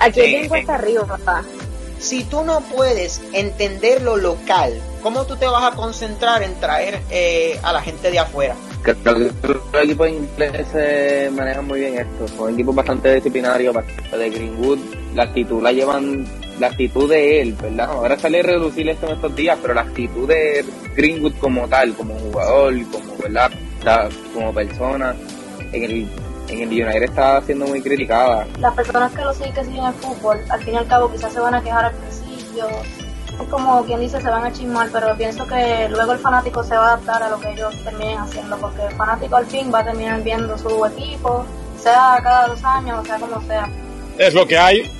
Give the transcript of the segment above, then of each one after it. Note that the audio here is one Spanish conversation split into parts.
Aquí es bien cuesta arriba, papá. Si tú no puedes entender lo local, ¿cómo tú te vas a concentrar en traer eh, a la gente de afuera? Creo que los equipos ingleses manejan muy bien esto. Son equipos bastante disciplinarios, bastante de Greenwood. La actitud la llevan, la actitud de él, ¿verdad? Ahora sale a reducir esto en estos días, pero la actitud de Greenwood como tal, como jugador, como, ¿verdad? Como persona, en el en el United está siendo muy criticada. Las personas que lo siguen, que siguen el fútbol, al fin y al cabo quizás se van a quejar al principio, es como quien dice, se van a chismar, pero pienso que luego el fanático se va a adaptar a lo que ellos terminen haciendo, porque el fanático al fin va a terminar viendo su equipo, sea cada dos años, o sea como sea. Es lo que hay,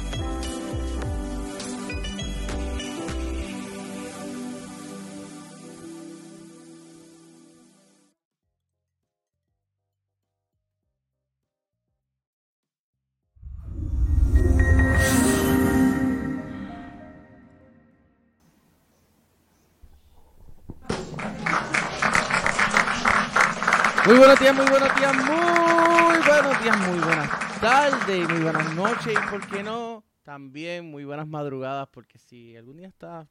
Muy buenos días, muy buenos días, muy buenos días, muy buenas tardes, muy buenas noches y por qué no, también muy buenas madrugadas porque si algún día estás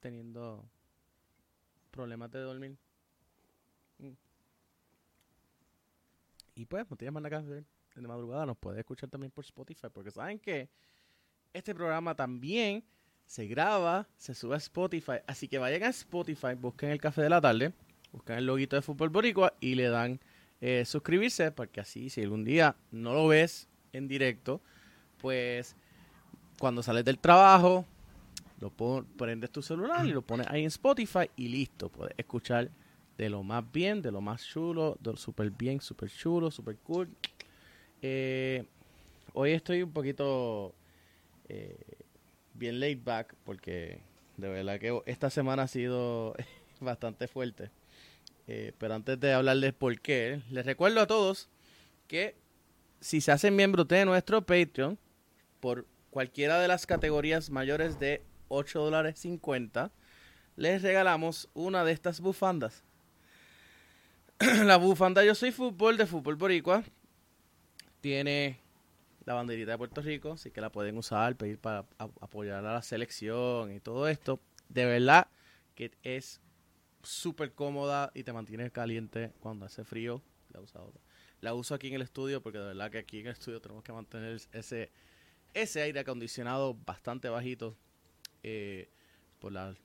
teniendo problemas de dormir mm, y pues no tienes más nada que hacer de madrugada, nos puedes escuchar también por Spotify porque saben que este programa también se graba, se sube a Spotify, así que vayan a Spotify, busquen el café de la tarde buscan el loguito de Fútbol Boricua y le dan eh, suscribirse, porque así, si algún día no lo ves en directo, pues cuando sales del trabajo, lo prendes tu celular y lo pones ahí en Spotify y listo, puedes escuchar de lo más bien, de lo más chulo, de súper bien, súper chulo, súper cool. Eh, hoy estoy un poquito eh, bien laid back porque de verdad que esta semana ha sido bastante fuerte. Eh, pero antes de hablarles por qué, les recuerdo a todos que si se hacen miembros de nuestro Patreon, por cualquiera de las categorías mayores de 8 dólares 50, les regalamos una de estas bufandas. la bufanda Yo Soy Fútbol de Fútbol Boricua tiene la banderita de Puerto Rico, así que la pueden usar, pedir para apoyar a la selección y todo esto. De verdad que es súper cómoda y te mantiene caliente cuando hace frío. La, usado, la uso aquí en el estudio porque de verdad que aquí en el estudio tenemos que mantener ese, ese aire acondicionado bastante bajito eh, por, las,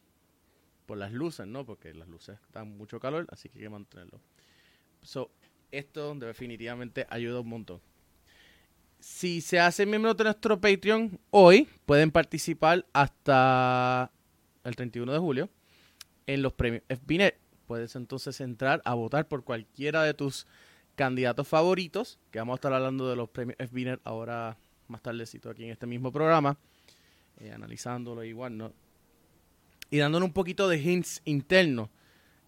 por las luces, ¿no? Porque las luces dan mucho calor, así que hay que mantenerlo. So, esto definitivamente ayuda un montón. Si se hacen miembros de nuestro Patreon hoy, pueden participar hasta el 31 de julio en los premios FBNet. Puedes entonces entrar a votar por cualquiera de tus candidatos favoritos, que vamos a estar hablando de los premios FBNet ahora más tardecito aquí en este mismo programa, eh, analizándolo igual, ¿no? Y dándole un poquito de hints internos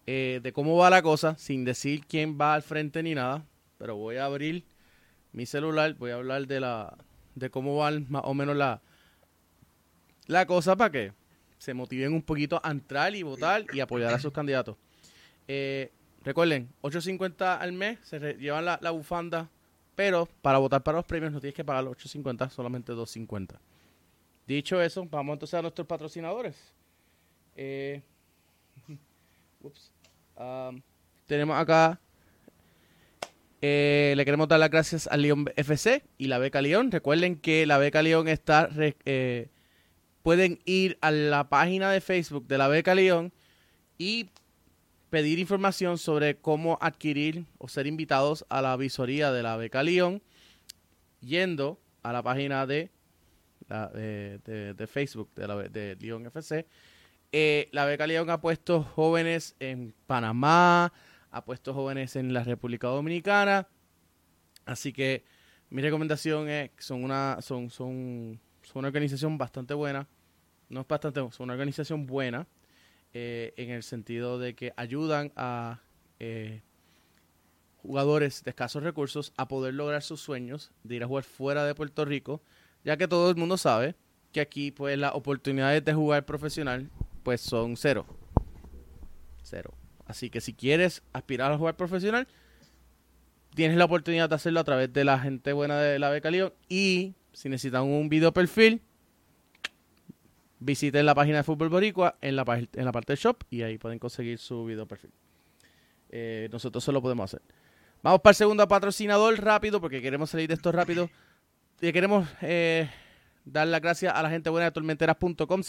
eh, de cómo va la cosa, sin decir quién va al frente ni nada, pero voy a abrir mi celular, voy a hablar de la de cómo va más o menos la la cosa para que se motiven un poquito a entrar y votar y apoyar a sus candidatos. Eh, recuerden, 8.50 al mes se llevan la, bufanda, pero para votar para los premios no tienes que pagar los 8.50, solamente 2.50. Dicho eso, vamos entonces a nuestros patrocinadores. Eh, um, tenemos acá eh, le queremos dar las gracias al León FC y la beca León. Recuerden que la beca León está eh, pueden ir a la página de Facebook de la Beca León y pedir información sobre cómo adquirir o ser invitados a la visoría de la Beca León yendo a la página de, de, Facebook de, de León FC. Eh, la Beca León ha puesto jóvenes en Panamá, ha puesto jóvenes en la República Dominicana. Así que mi recomendación es que son una, son, son, son una organización bastante buena no es bastante, es una organización buena eh, en el sentido de que ayudan a eh, jugadores de escasos recursos a poder lograr sus sueños de ir a jugar fuera de Puerto Rico, ya que todo el mundo sabe que aquí pues las oportunidades de jugar profesional pues son cero. Cero. Así que si quieres aspirar a jugar profesional, tienes la oportunidad de hacerlo a través de la gente buena de la Beca León y Si necesitan un video perfil, visiten la página de Fútbol Boricua en la, en la parte de shop y ahí pueden conseguir su video perfil. Eh, nosotros eso lo podemos hacer. Vamos para el segundo patrocinador rápido porque queremos salir de esto rápido. Y queremos eh, dar las gracias a la gente buena de tormenteras.com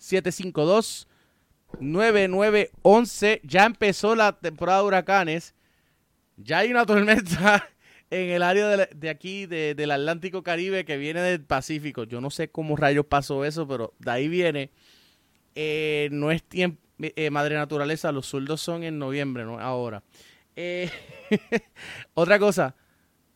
787-752-9911. Ya empezó la temporada de huracanes. Ya hay una tormenta en el área de, aquí, del Atlántico Caribe, que viene del Pacífico. Yo no sé cómo rayos pasó eso, pero de ahí viene. Eh, no es tiempo, eh, madre naturaleza, los sueldos son en noviembre, no ahora. Eh, otra cosa,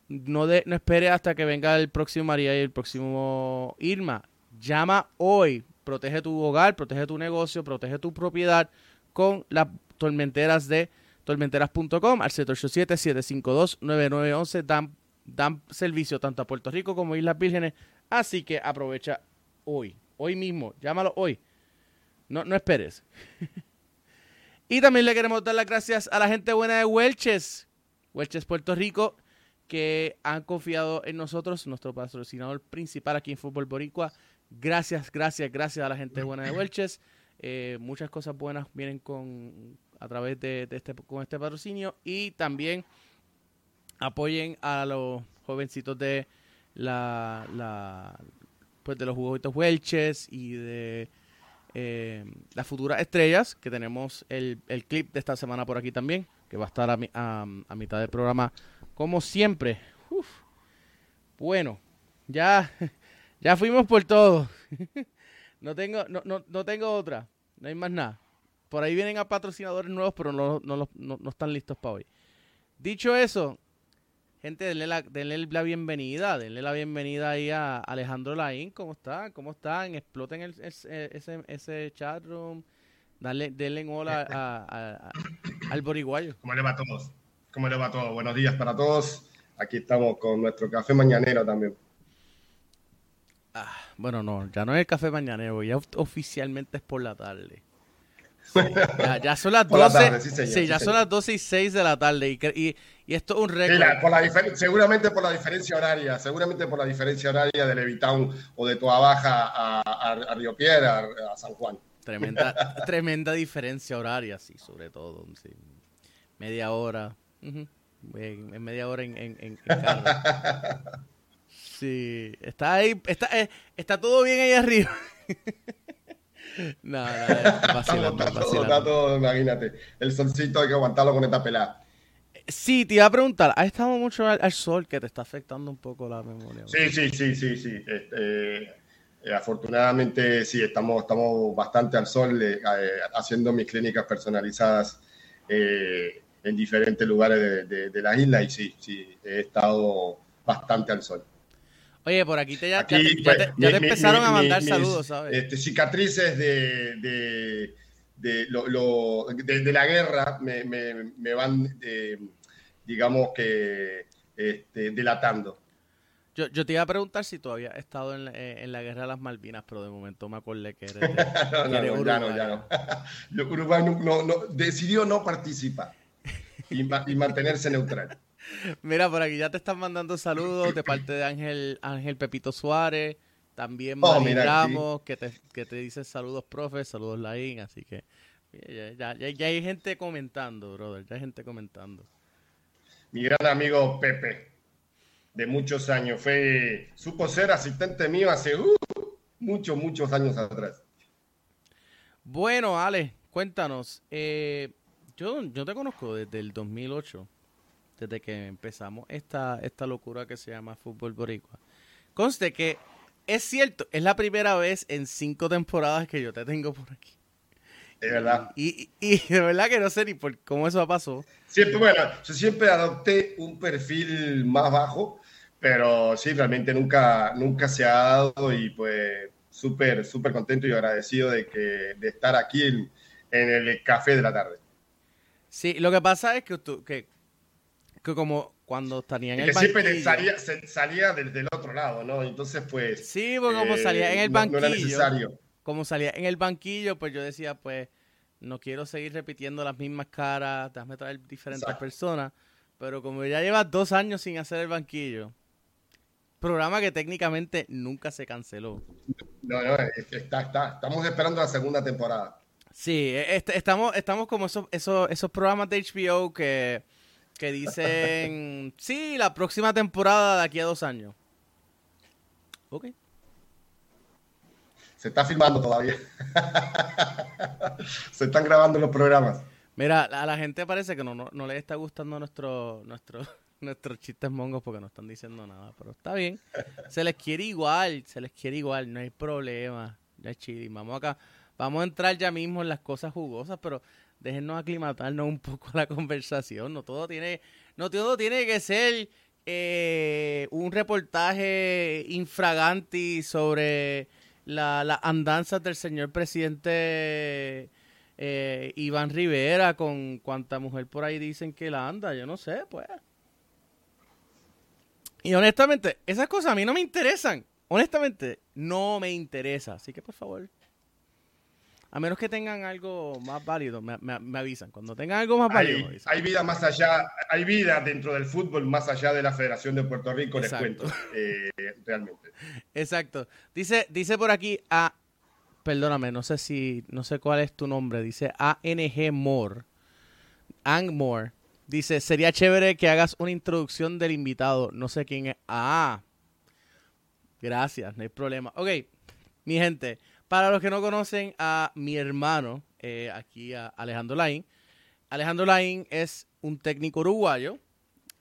no, de, no espere hasta que venga el próximo María y el próximo Irma. Llama hoy. Protege tu hogar, protege tu negocio, protege tu propiedad con las tormenteras de tormenteras.com al 787-752-9911. Dan, dan servicio tanto a Puerto Rico como a Islas Vírgenes. Así que aprovecha hoy, hoy mismo. Llámalo hoy. No, no esperes. y también le queremos dar las gracias a la gente buena de Welches. Welches Puerto Rico que han confiado en nosotros, nuestro patrocinador principal aquí en Fútbol Boricua. Gracias, gracias, gracias a la gente buena de Welches. Eh, muchas cosas buenas vienen con a través de, este con este patrocinio y también apoyen a los jovencitos de la, la pues de los juguetes Welches y de eh, las futuras estrellas que tenemos el, el, clip de esta semana por aquí también que va a estar a, a, a mitad del programa como siempre. Bueno, ya, ya fuimos por todo. no, tengo, no, no, no tengo otra. No hay más nada. Por ahí vienen a patrocinadores nuevos, pero no, no, no, están listos para hoy. Dicho eso, gente, denle la, denle la bienvenida. Denle la bienvenida ahí a Alejandro Laín. ¿Cómo están? ¿Cómo están? Exploten el, ese, ese chat room. Dale, denle hola a, al boriguayo. ¿Cómo le va a todos? ¿Cómo le va todo? Buenos días para todos. Aquí estamos con nuestro café mañanero también. Ah, bueno, no, ya no es el café mañanero, ya oficialmente es por la tarde. Ya, son las 12. sí, ya son las 12 y 6 de la tarde. Y, y, esto es un récord. seguramente por la diferencia horaria, seguramente por la diferencia horaria de Levitown o de Toa Baja a, Río Piedra, a, San Juan. Tremenda, tremenda diferencia horaria, sí, sobre todo. Media hora en, media hora en, en, carro. Sí, está ahí, está, eh, está todo bien ahí arriba. No, no, todo, imagínate. El solcito hay que aguantarlo con esta pelada. Sí, te iba a preguntar, ¿has estado mucho al, sol que te está afectando un poco la memoria? Sí, sí, sí, sí, sí. Este, eh, afortunadamente sí, estamos, estamos bastante al sol eh, haciendo mis clínicas personalizadas. Eh, en diferentes lugares de, la isla y sí, sí, he estado bastante al sol. Oye, por aquí te, ya, te, pues, empezaron a mandar saludos, ¿sabes? Este, cicatrices de, de, de, lo, de, la guerra me, me, van, eh, digamos que, este, delatando. Yo, yo, te iba a preguntar si todavía has estado en la, eh, en la guerra de las Malvinas, pero de momento me acordé que eres, no, no, ya no, ya no. Uruguay no, no, decidió no participar y, mantenerse neutral. Mira, por aquí ya te están mandando saludos de parte de Ángel, Ángel Pepito Suárez, también oh, Ramos, que, te, que te dice saludos, profe, saludos, Laín, así que ya, ya, ya, hay gente comentando, brother, ya hay gente comentando. Mi gran amigo Pepe, de muchos años, fue, supo ser asistente mío hace uh, muchos, muchos años atrás. Bueno, Ale, cuéntanos, eh, yo, yo te conozco desde el 2008, desde que empezamos esta, esta locura que se llama Fútbol Boricua. Conste que es cierto, es la primera vez en cinco temporadas que yo te tengo por aquí. De verdad. Y, y, de verdad que no sé ni por cómo eso pasó. Siempre, bueno, yo siempre adopté un perfil más bajo, pero sí, realmente nunca, nunca se ha dado y pues súper, súper contento y agradecido de, que, de estar aquí en, en el café de la tarde. Sí, lo que pasa es que, que, que como cuando estaría en el que siempre salía, salía desde el otro lado, ¿no? Entonces, pues... Sí, porque como salía en el banquillo... No, era necesario. Como salía en el banquillo, pues yo decía, pues, no quiero seguir repitiendo las mismas caras, déjame traer diferentes personas. Pero como ya llevas dos años sin hacer el banquillo, programa que técnicamente nunca se canceló. No, no, está, está, estamos esperando la segunda temporada. Sí, este, estamos, estamos como esos, esos, esos programas de HBO que, que dicen, sí, la próxima temporada de aquí a dos años. Ok. Se está filmando todavía. Se están grabando los programas. Mira, a la gente parece que no, no, no le está gustando nuestro, nuestro, nuestros chistes mongos porque no están diciendo nada, pero está bien. Se les quiere igual, se les quiere igual, no hay problema. Ya chidi. Vamos acá, vamos a entrar ya mismo en las cosas jugosas, pero déjennos aclimatarnos un poco a la conversación. No todo tiene, no todo tiene que ser eh, un reportaje infraganti sobre las la andanzas del señor presidente eh, Iván Rivera con cuanta mujer por ahí dicen que la anda. Yo no sé, pues. Y honestamente, esas cosas a mí no me interesan. Honestamente, no me interesa. Así que por favor, a menos que tengan algo más válido, me, avisan. Cuando tengan algo más válido, hay, vida más allá, hay vida dentro del fútbol más allá de la Federación de Puerto Rico, les cuento, eh, realmente. Exacto. Dice, dice por aquí a, perdóname, no sé si, no sé cuál es tu nombre. Dice ANG More, Ang More. Dice, sería chévere que hagas una introducción del invitado. No sé quién es. Ah, gracias, no hay problema. Ok, mi gente, para los que no conocen a mi hermano, eh, aquí a Alejandro Lain, Alejandro Lain es un técnico uruguayo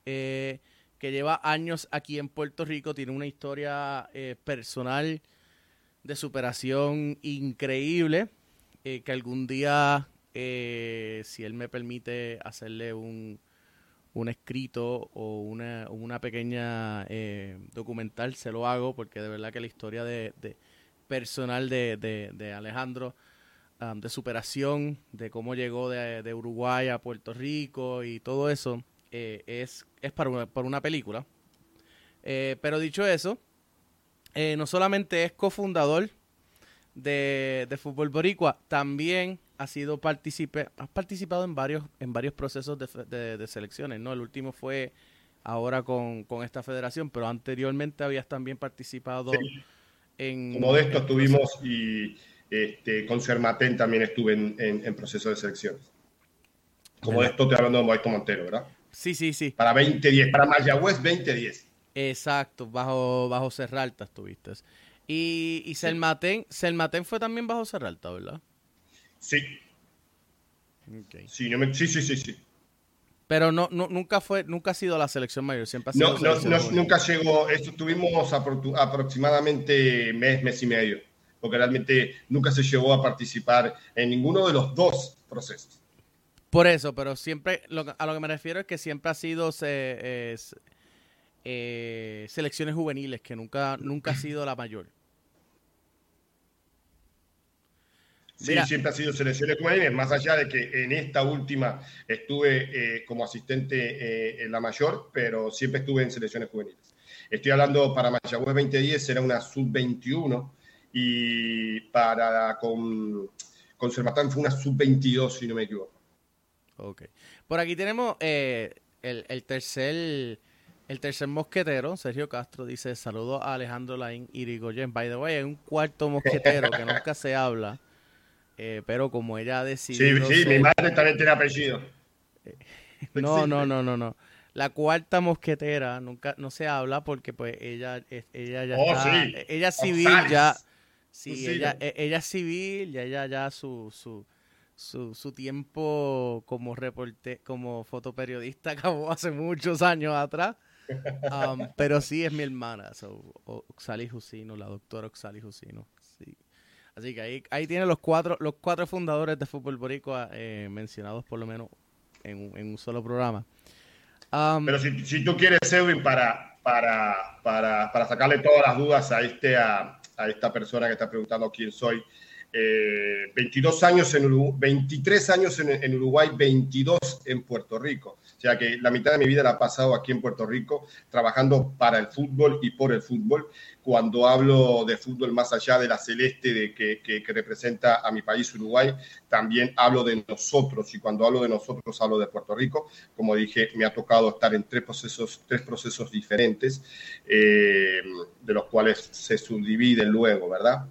eh, que lleva años aquí en Puerto Rico, tiene una historia eh, personal de superación increíble, que algún día si él me permite hacerle un, un escrito o una, una pequeña documental, se lo hago porque de verdad que la historia de, personal de, de, Alejandro, um, de superación, de cómo llegó de, Uruguay a Puerto Rico y todo eso, eh, es, es para, una, para una película. pero dicho eso, no solamente es cofundador de, de Fútbol Boricua, también ha sido has participado en varios, en varios procesos de, de, selecciones, ¿no? El último fue ahora con, esta federación, pero anteriormente habías también participado en... Como de esto estuvimos y este, con Sermatén también estuve en, en, proceso de selecciones. Como de esto te hablando de Modesto Montero, ¿verdad? Sí, sí, sí. Para 2010, para Mayagüez 2010. Exacto, bajo, bajo Serralta estuviste. Y, y Selmatén, fue también bajo Serralta, ¿verdad? Sí. Sí, sí, sí, sí, Pero no, nunca fue, nunca ha sido la selección mayor, siempre ha sido no, no, nunca llegó, estuvimos aproximadamente mes, mes y medio, porque realmente nunca se llegó a participar en ninguno de los dos procesos. Por eso, pero siempre, a lo que me refiero es que siempre ha sido eh, selecciones juveniles, que nunca, nunca ha sido la mayor. Sí, siempre ha sido selecciones juveniles, más allá de que en esta última estuve eh, como asistente eh, en la mayor, pero siempre estuve en selecciones juveniles. Estoy hablando para Mayagüez 2010, era una sub-21 y para con, con fue una sub-22, si no me equivoco. Ok. Por aquí tenemos eh, el, tercer... El tercer mosquetero, Sergio Castro, dice: Saludos a Alejandro Laín Irigoyen. By the way, hay un cuarto mosquetero que nunca se habla, eh, pero como ella ha decidido. Sí, sí, mi madre también tiene apellido. no, no, no, no, no. La cuarta mosquetera nunca no se habla porque pues ella ella ya oh, está, ella es civil ya sí, ella, e, ella es civil ya ella ya su su su, su tiempo como reporte como fotoperiodista acabó hace muchos años atrás um, pero sí es mi hermana so, Oxali Jusino la doctora Oxali Jusino sí Así que ahí, ahí tiene los cuatro, los cuatro fundadores de Fútbol Boricua eh, mencionados por lo menos en, un solo programa. Pero si, si, tú quieres, Edwin, para, para, para, para, sacarle todas las dudas a, este, a, esta persona que está preguntando quién soy, 22 años en Uruguay, 23 años en, Uruguay, 22 en Puerto Rico. O sea que la mitad de mi vida la he pasado aquí en Puerto Rico, trabajando para el fútbol y por el fútbol. Cuando hablo de fútbol más allá de la celeste de que representa a mi país, Uruguay, también hablo de nosotros. Y cuando hablo de nosotros, hablo de Puerto Rico. Como dije, me ha tocado estar en tres procesos, tres procesos diferentes, eh, de los cuales se subdividen luego, ¿verdad?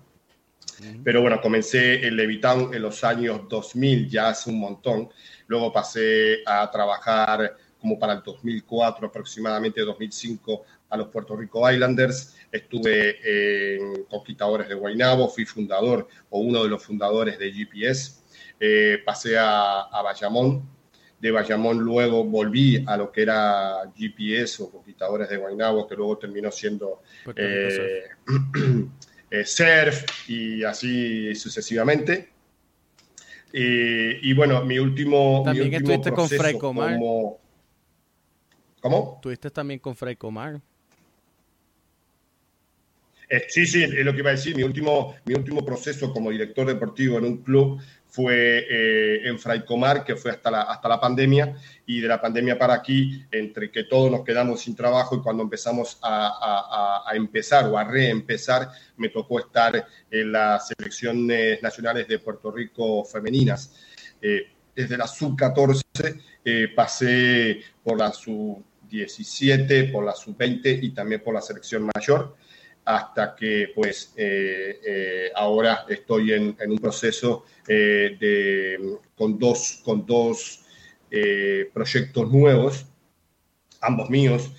Pero bueno, comencé en Levitown en los años 2000, ya hace un montón. Luego pasé a trabajar como para el 2004, aproximadamente 2005, a los Puerto Rico Islanders. Estuve en Conquistadores de Guaynabo, fui fundador o uno de los fundadores de GPS. Eh, pasé a, a Bayamón. De Bayamón luego volví a lo que era GPS o Conquistadores de Guaynabo, que luego terminó siendo... Eh, eh, surf y así sucesivamente. Eh, y bueno, mi último. También mi último estuviste con Fray Comar. Como... ¿Cómo? Estuviste también con Fray Comar. Eh, sí, sí, es lo que iba a decir. Mi último, mi último proceso como director deportivo en un club fue eh, en Fraicomar, que fue hasta la, hasta la pandemia, y de la pandemia para aquí, entre que todos nos quedamos sin trabajo y cuando empezamos a, a, empezar o a reempezar, me tocó estar en las selecciones nacionales de Puerto Rico femeninas. Eh, desde la sub-14 eh, pasé por la sub-17, por la sub-20 y también por la selección mayor hasta que pues eh, eh, ahora estoy en, en un proceso eh, de, con dos, con dos proyectos nuevos, ambos míos,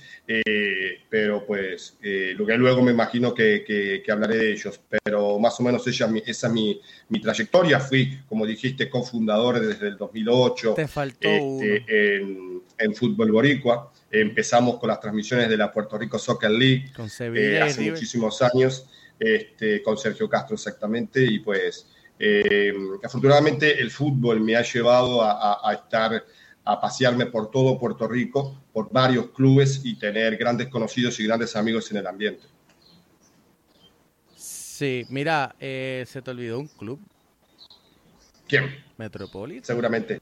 pero pues lo que luego me imagino que, que, que, hablaré de ellos, pero más o menos esa, esa es mi, mi trayectoria, fui, como dijiste, cofundador desde el 2008 Te faltó este, en, en Fútbol Boricua empezamos con las transmisiones de la Puerto Rico Soccer League eh, hace River. muchísimos años, este, con Sergio Castro exactamente, y pues eh, afortunadamente el fútbol me ha llevado a, a, a, estar, a pasearme por todo Puerto Rico, por varios clubes y tener grandes conocidos y grandes amigos en el ambiente. Sí, mira, eh, se te olvidó un club. ¿Quién? Metropolitan. Seguramente.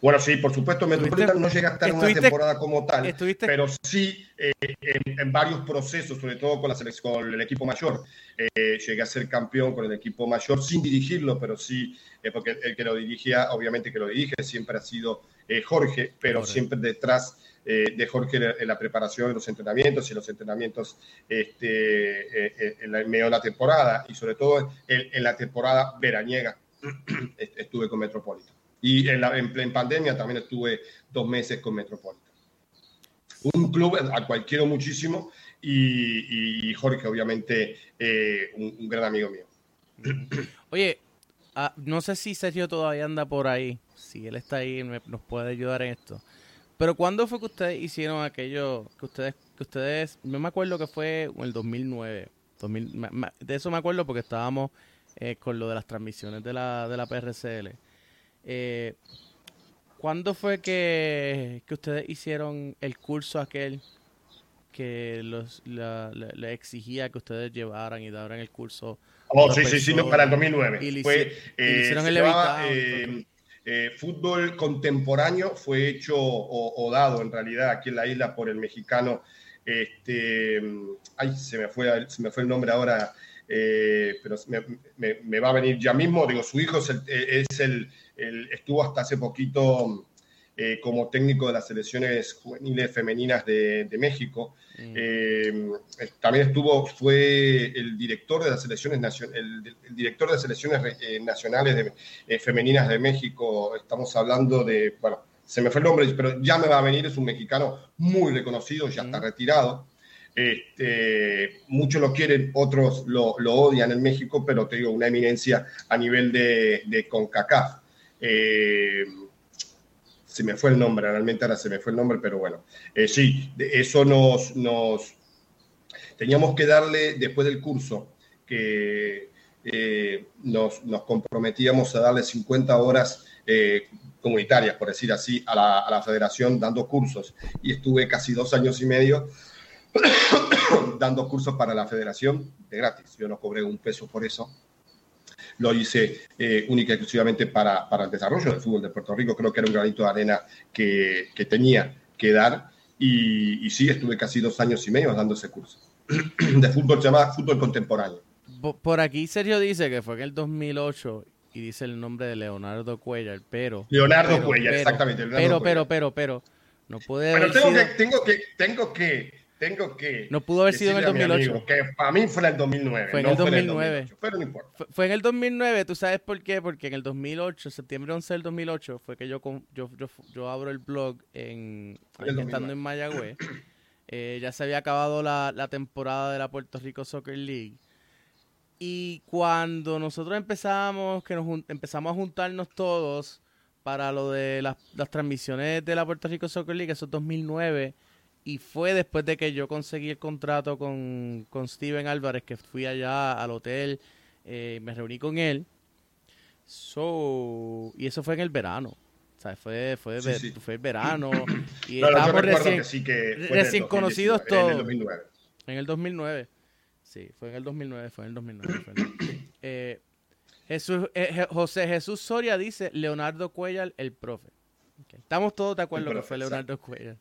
Bueno, sí, por supuesto, Metropolitan no llega a estar en una temporada como tal, estuviste, pero sí eh, en, en, varios procesos, sobre todo con, la selección, con el equipo mayor. Eh, llegué a ser campeón con el equipo mayor sin dirigirlo, pero sí, eh, porque el que lo dirigía, obviamente que lo dirige, siempre ha sido eh, Jorge, pero siempre detrás de Jorge en la preparación de los entrenamientos y los entrenamientos este, en, la, en medio de la temporada y sobre todo en, en la temporada veraniega estuve con Metropolitan. Y en, la, en, pandemia también estuve dos meses con Metropolitan. Un club al cual quiero muchísimo y, Jorge, obviamente, eh, un, gran amigo mío. Oye, uh, no sé si Sergio todavía anda por ahí. Si él está ahí, me, nos puede ayudar en esto. Pero ¿cuándo fue que ustedes hicieron aquello que ustedes, que ustedes, no me acuerdo que fue en el 2009. 2000, de eso me acuerdo porque estábamos eh, con lo de las transmisiones de la, de la PRCL. Eh, ¿Cuándo fue que, que, ustedes hicieron el curso aquel que los, la, la, le exigía que ustedes llevaran y daran el curso? Oh, sí, sí, sí, no, para el 2009. Y fue, eh, hicieron el llamaba, eh, eh, fútbol contemporáneo fue hecho o, o, dado en realidad aquí en la isla por el mexicano. Este, ay, se me fue, se me fue el nombre ahora. Eh, pero me, me, me, va a venir ya mismo. Digo, su hijo es el, es el, el estuvo hasta hace poquito eh, como técnico de las selecciones juveniles femeninas de, de México. Mm. Eh, también estuvo, fue el director de las selecciones, el, el director de selecciones eh, nacionales de, femeninas de México. Estamos hablando de, bueno, se me fue el nombre, pero ya me va a venir, es un mexicano muy reconocido, ya mm. está retirado. Este, muchos lo quieren, otros lo, lo, odian en México, pero te digo, una eminencia a nivel de, de CONCACAF. Eh, se me fue el nombre, realmente ahora se me fue el nombre, pero bueno, eh, sí, eso nos, nos, teníamos que darle después del curso que eh, nos, nos, comprometíamos a darle 50 horas eh, comunitarias, por decir así, a la, a la, federación dando cursos y estuve casi dos años y medio dando cursos para la federación de gratis. Yo no cobré un peso por eso. Lo hice eh, única y exclusivamente para, para, el desarrollo del fútbol de Puerto Rico. Creo que era un granito de arena que, que tenía que dar. Y, y, sí, estuve casi dos años y medio dando ese curso de fútbol, se llama fútbol contemporáneo. Por aquí Sergio dice que fue en el 2008 y dice el nombre de Leonardo Cuellar, pero... Leonardo pero, Cuellar, pero, exactamente. Leonardo pero, Cuellar. pero, pero, pero, no puede Pero haber tengo sido- que, tengo que, tengo que, tengo que. No pudo haber sido en el decirle a mi 2008. amigo Que para mí fue en el 2009. Fue en no el fue 2009. 2008, pero no importa. Fue, fue en el 2009, ¿tú sabes por qué? Porque en el 2008, septiembre 11 del 2008, fue que yo con- yo, yo, yo abro el blog en, Fue el estando 2009. en Mayagüez. Eh, ya se había acabado la, la temporada de la Puerto Rico Soccer League. Y cuando nosotros empezamos, que nos empezamos a juntarnos todos para lo de las, las transmisiones de la Puerto Rico Soccer League, eso es 2009, y fue después de que yo conseguí el contrato con, con Steven Álvarez, que fui allá al hotel, eh, me reuní con él. So, y eso fue en el verano. O sea, fue, fue, Sí, ve- sí. fue el verano. Y No, estábamos recién, que sí que fue el recién conocidos 2019, En el todos. 2009. en el 2009. Sí, fue en el 2009, fue en el 2009. fue en el- Eh, Jesús, eh, José Jesús Soria dice Leonardo Cuellar, el profe. Estamos todos de acuerdo que fue Leonardo Cuellar.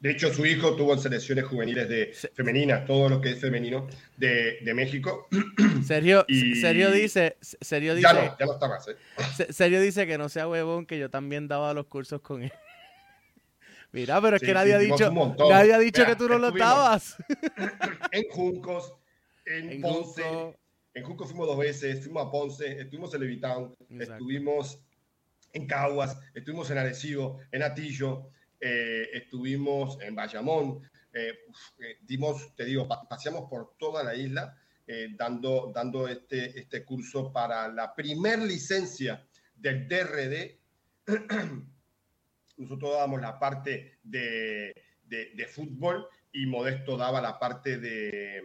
De hecho, su hijo tuvo en selecciones juveniles de femeninas, todo lo que es femenino de, de México. Sergio, Y- Sergio dice, Sergio dice, Ya no, ya no está más. ¿eh? Se- Sergio dice que no sea huevón, que yo también daba los cursos con él. Mira, pero es Sí, que nadie ha dicho, nadie ha dicho Mira, que tú no lo dabas. En Juncos, en, En Ponce. Junco. En Juncos fuimos dos veces, fuimos a Ponce, estuvimos en Levitown, estuvimos en Caguas, estuvimos en Arecibo, en Atillo, eh, estuvimos en Bayamón. eh, eh, dimos, te digo, pa- paseamos por toda la isla dando, dando este, este curso para la primer licencia del DRD. Nosotros dábamos la parte de, de- de fútbol y Modesto daba la parte de,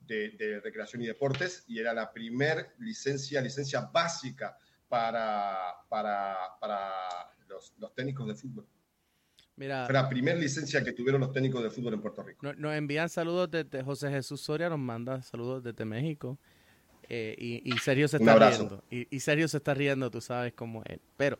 de, de recreación y deportes y era la primer licencia, licencia básica para, para, para los, los técnicos de fútbol. Mira, Fue la primera licencia que tuvieron los técnicos de fútbol en Puerto Rico. no- nos envían saludos desde José Jesús Soria, nos manda saludos desde México. eh, y, y Sergio se Un está abrazo. riendo. Y, y Sergio se está riendo, tú sabes cómo es. Pero,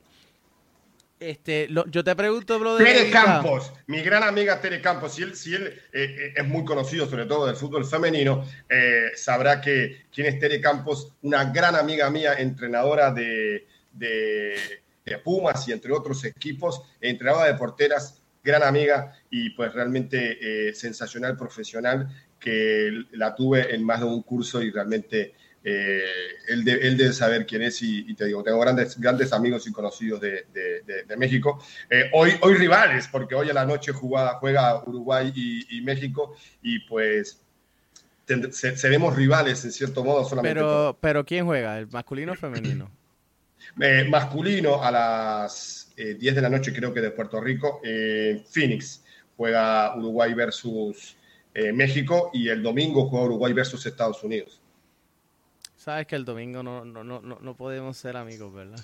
este, lo- yo te pregunto, bro, de Tere. Campos, mi gran amiga Tere Campos, si él, si él eh, eh, es muy conocido, sobre todo del fútbol femenino, eh, sabrá que quién es Tere Campos, una gran amiga mía, entrenadora de, de, de Pumas y entre otros equipos, entrenadora de porteras, gran amiga y pues realmente eh, sensacional profesional que la tuve en más de un curso y realmente eh, él, de- él debe saber quién es y, y te digo, tengo grandes, grandes amigos y conocidos de, de- México. Eh, hoy, hoy rivales, porque hoy a la noche juega, juega Uruguay y, y México y pues seremos rivales en cierto modo solamente. Pero, pero ¿quién juega? ¿El masculino o femenino? Eh, masculino a las eh, 10 de la noche creo que de Puerto Rico, eh, Phoenix juega Uruguay versus eh, México y el domingo juega Uruguay versus Estados Unidos. Sabes que el domingo no, no, no, no, no podemos ser amigos, ¿verdad?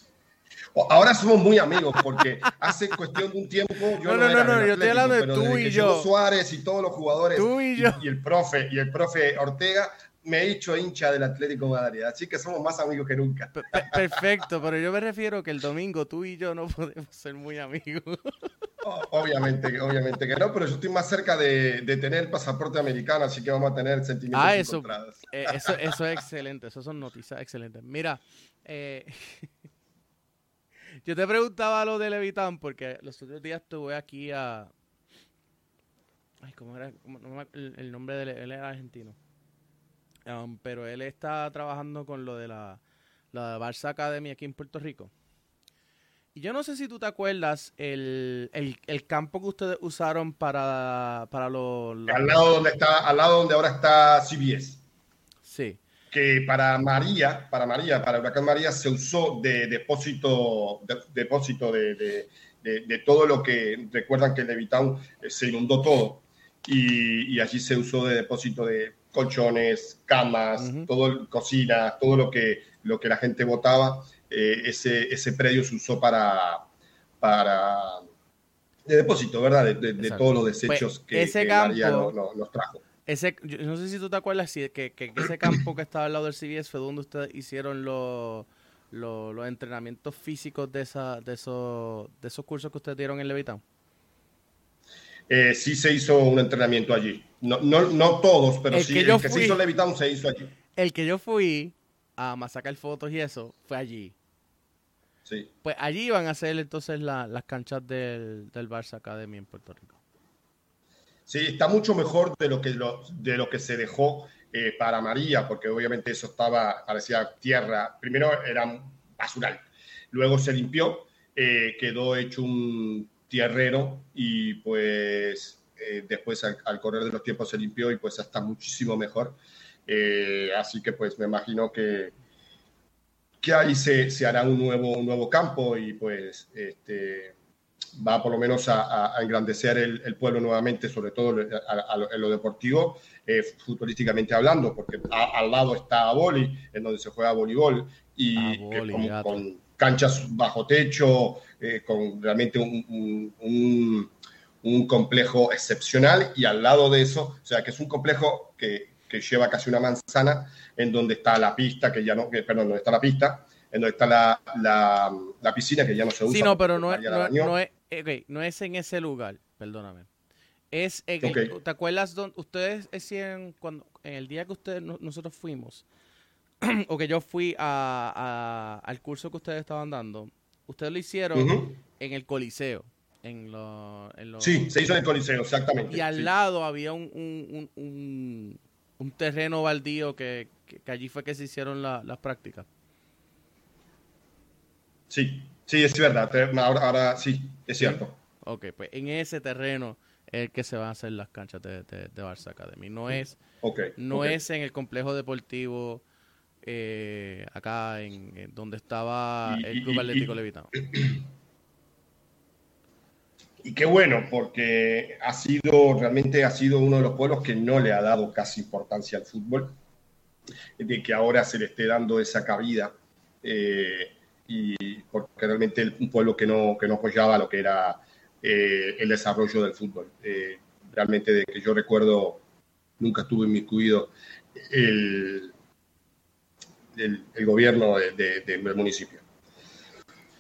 Ahora somos muy amigos porque hace cuestión de un tiempo yo No, no, no, no, del yo estoy hablando de tú y yo. Suárez y todos los jugadores Tú y yo. y el profe y el profe Ortega me he hecho hincha del Atlético de Madrid, así que somos más amigos que nunca. Pe- pe- Perfecto, pero yo me refiero que el domingo tú y yo no podemos ser muy amigos. Obviamente, obviamente que no, pero yo estoy más cerca de, de tener el pasaporte americano, así que vamos a tener sentimientos Ah, eso, encontrados. eh, eso, eso es excelente, eso son noticias excelentes. Mira, eh, yo te preguntaba lo de Levitán porque los otros días estuve aquí a... Ay, ¿cómo era? ¿Cómo- no el, el nombre de él, él era argentino. Um, pero él está trabajando con lo de la, la Barça Academy aquí en Puerto Rico. Y yo no sé si tú te acuerdas el, el, el campo que ustedes usaron para, para los... los- Al lado donde está, al lado donde ahora está CBS. Sí. que para María, para María, para Huracán María se usó de depósito, de, depósito de, de, de, de todo lo que recuerdan que en Levitown eh, se inundó todo y, y allí se usó de depósito de colchones, camas, todo el- cocina, todo lo que lo que la gente votaba, eh, ese ese predio se usó para para de depósito, ¿verdad? De, de- de Exacto. todos los desechos Pues, que, ese que María campo- no- no- nos trajo. Ese, yo no sé si tú te acuerdas que, que ese campo que estaba al lado del CBS fue donde ustedes hicieron los, los, los entrenamientos físicos de, esa, de, esos, de esos cursos que ustedes dieron en Levitown. Eh, sí se hizo un entrenamiento allí. No, no, no todos, pero El sí, que el que fui- se hizo Levitown se hizo allí. El que yo fui a sacar fotos y eso fue allí. Sí. Pues allí iban a hacer entonces la- las canchas del, del Barça Academy en Puerto Rico. Sí, está mucho mejor de lo que, lo, de lo que se dejó eh, para María, porque obviamente eso estaba, parecía tierra. Primero era basural, luego se limpió, eh, quedó hecho un tierrero y pues eh, después al, al correr de los tiempos se limpió y pues está muchísimo mejor. Eh, así que pues me imagino que, que ahí se, se hará un nuevo, un nuevo campo y pues este, va por lo menos a, a- engrandecer el, el pueblo nuevamente, sobre todo a- a- a lo- en lo deportivo, eh, futbolísticamente hablando, porque al lado está Boli, en donde se juega voleibol, y Ah, gato. con canchas bajo techo, eh, con realmente un, un- un- un complejo excepcional, y al lado de eso, o sea, que es un complejo que, que lleva casi una manzana, en donde está la pista, que ya no, que, perdón, donde está la pista, en donde está la, la- la piscina, que ya no se usa. Sí, no, pero no es, no, es, eh, no es en ese lugar, perdóname. Es en el-. ¿Te acuerdas donde ustedes hacían cuando en el día que ustedes no- nosotros fuimos o que yo fui a, a- al curso que ustedes estaban dando? Ustedes lo hicieron en el Coliseo, en lo, en lo- Sí, se hizo en el Coliseo, exactamente. y al sí. lado había un, un, un, terreno baldío que, que- que allí fue que se hicieron la- las prácticas. Sí, sí, es verdad. Ahora, ahora sí, es cierto. Ok, pues en ese terreno es el que se van a hacer las canchas de, de, de Barça Academy. No es, Ok. no es en el complejo deportivo eh, acá en, en donde estaba el Club Atlético y- Levitano. Y qué bueno, porque ha sido, realmente ha sido uno de los pueblos que no le ha dado casi importancia al fútbol, de que ahora se le esté dando esa cabida, eh, y porque realmente un pueblo que no, que no apoyaba lo que era eh, el desarrollo del fútbol. Eh, realmente, de que yo recuerdo, nunca estuve inmiscuido el, el, el gobierno de- de- del municipio.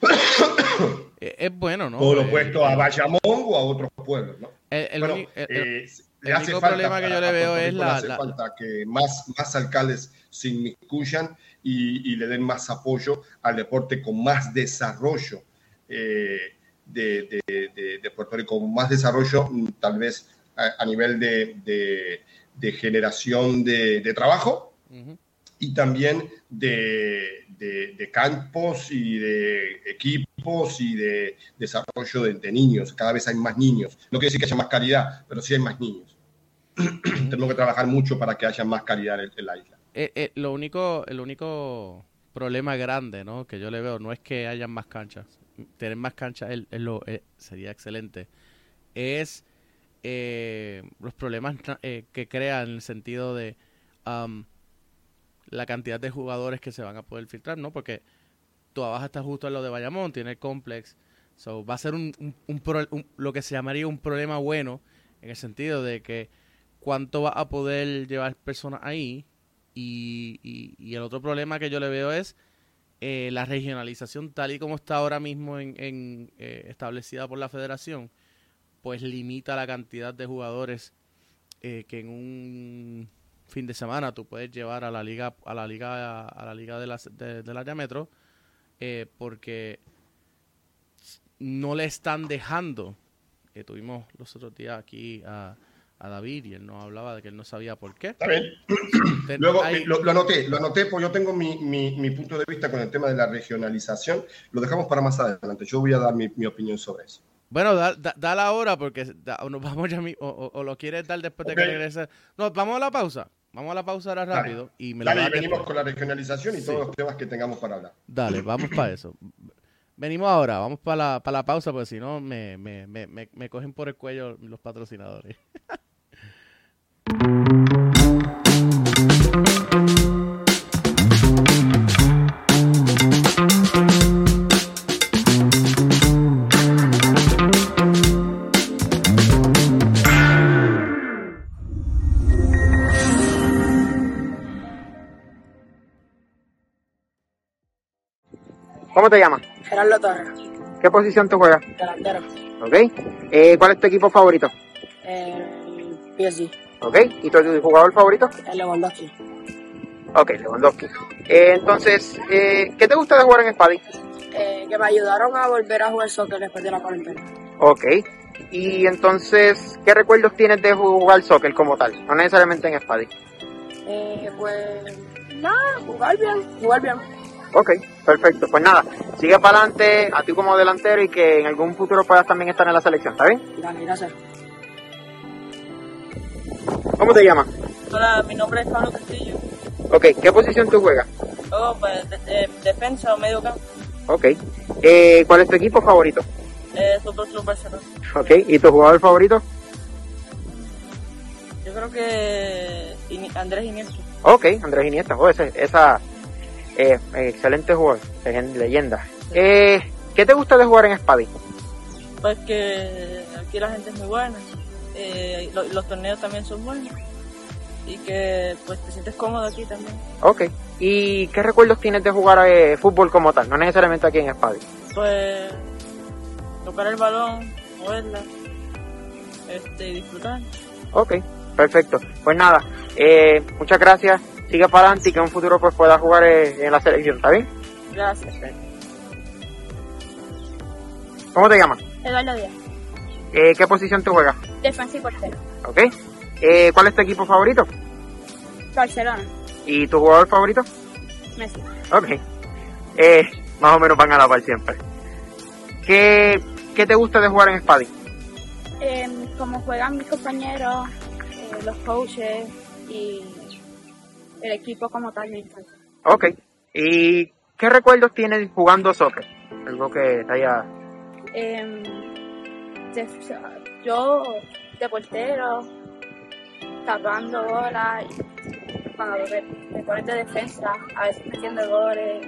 Eh, es bueno, ¿no? Todo lo Eh, opuesto a Bayamón o a otros pueblos, ¿no? el, Bueno, eh, el único problema que yo le veo es la- hace la- falta que más, más alcaldes se inmiscuyan y, y le den más apoyo al deporte con más desarrollo eh, de, de- de- de Puerto Rico, con más desarrollo mm, tal vez a, a nivel de, generación de, trabajo. Y también de, de- de campos y de equipos y de desarrollo de, de niños. Cada vez hay más niños. No quiere decir que haya más calidad, pero sí hay más niños. Tenemos que trabajar mucho para que haya más calidad en, en la isla. Eh, eh, lo único, el único problema grande, ¿no? Que yo le veo no es que hayan más canchas. Tener más canchas es- es lo- eh, sería excelente. Es eh, los problemas que crea en el sentido de la cantidad de jugadores que se van a poder filtrar, ¿no? Porque tu Baja está justo en lo de Bayamón, tiene el complex. So, va a ser un, un- pro- lo que se llamaría un problema bueno en el sentido de que cuánto va a poder llevar personas ahí y, y- y el otro problema que yo le veo es eh, la regionalización tal y como está ahora mismo en, en, eh, establecida por la federación, pues limita la cantidad de jugadores eh, que en un fin de semana tú puedes llevar a la liga a la liga a la liga de la de, del área metro eh, porque no le están dejando que tuvimos los otros días aquí a, a David y él nos hablaba de que él no sabía por qué ¿Está bien? Ten- Luego hay- eh, lo, lo anoté, lo anoté porque yo tengo mi, mi- mi punto de vista con el tema de la regionalización. Lo dejamos para más adelante. Yo voy a dar mi, mi opinión sobre eso. Bueno, da, da, dala ahora porque da- o nos vamos ya mi- o, o- o lo quieres dar después de que regrese. No, vamos a la pausa. Vamos a la pausa ahora Dale. rápido y me Dale, das y venimos después. con la regionalización y Sí. todos los temas que tengamos para hablar. Dale, vamos para eso. Venimos ahora, vamos para la, para la pausa porque si no me, me, me, me, me cogen por el cuello los patrocinadores. ¿Cómo te llamas? Gerardo Torres, ¿Qué posición tú juegas? delantero. ¿Ok? Eh, ¿Cuál es tu equipo favorito? El PSG, ¿Ok? ¿Y tu, tu jugador favorito? el Lewandowski. Ok, Lewandowski. Eh, entonces, eh, ¿qué te gusta de jugar en Spadi? Eh, que me ayudaron a volver a jugar soccer después de la cuarentena. Ok. Y entonces, ¿qué recuerdos tienes de jugar soccer como tal? No necesariamente en Spadi. Eh, pues nada, jugar bien, jugar bien. Ok, perfecto. Pues nada, sigue para adelante, a ti como delantero y que en algún futuro puedas también estar en la selección, ¿está bien? Dale, gracias. ¿Cómo te llamas? Hola, mi nombre es Pablo Castillo. Ok, ¿qué posición tú juegas? Juego pues, de- de- defensa o medio campo. Ok. Eh, ¿Cuál es tu equipo favorito? Eh, Fútbol Club Barcelona. Ok, ¿y tu jugador favorito? Yo creo que Andrés Iniesta. Ok, Andrés Iniesta, oh, ese- esa eh, excelente jugador, leyenda. Eh, ¿Qué te gusta de jugar en Spadi? Pues que aquí la gente es muy buena. Eh, lo- los torneos también son buenos. Y que pues te sientes cómodo aquí también. Ok. ¿Y qué recuerdos tienes de jugar eh, fútbol como tal? No necesariamente aquí en Spadi. Pues tocar el balón, moverla, este, y disfrutar. Ok, perfecto. Pues nada, eh, muchas gracias. Sigue para adelante y que en un futuro pues pueda jugar en la selección, ¿está bien? Gracias. ¿Cómo te llamas? Eduardo Díaz, Eh, ¿Qué posición tú juegas? defensa y portero. Ok. Eh, ¿Cuál es tu equipo favorito? Barcelona, ¿Y tu jugador favorito? Messi. Ok. Eh, más o menos van a la par siempre. ¿Qué, ¿Qué te gusta de jugar en Spadi? Em, como juegan mis compañeros, eh, los coaches y el equipo como tal, me encanta. Ok. ¿Y qué recuerdos tienes jugando soccer? Algo que te haya... Em, de- yo de portero, tapando bolas, cuando me, pones de defensa, a veces metiendo goles,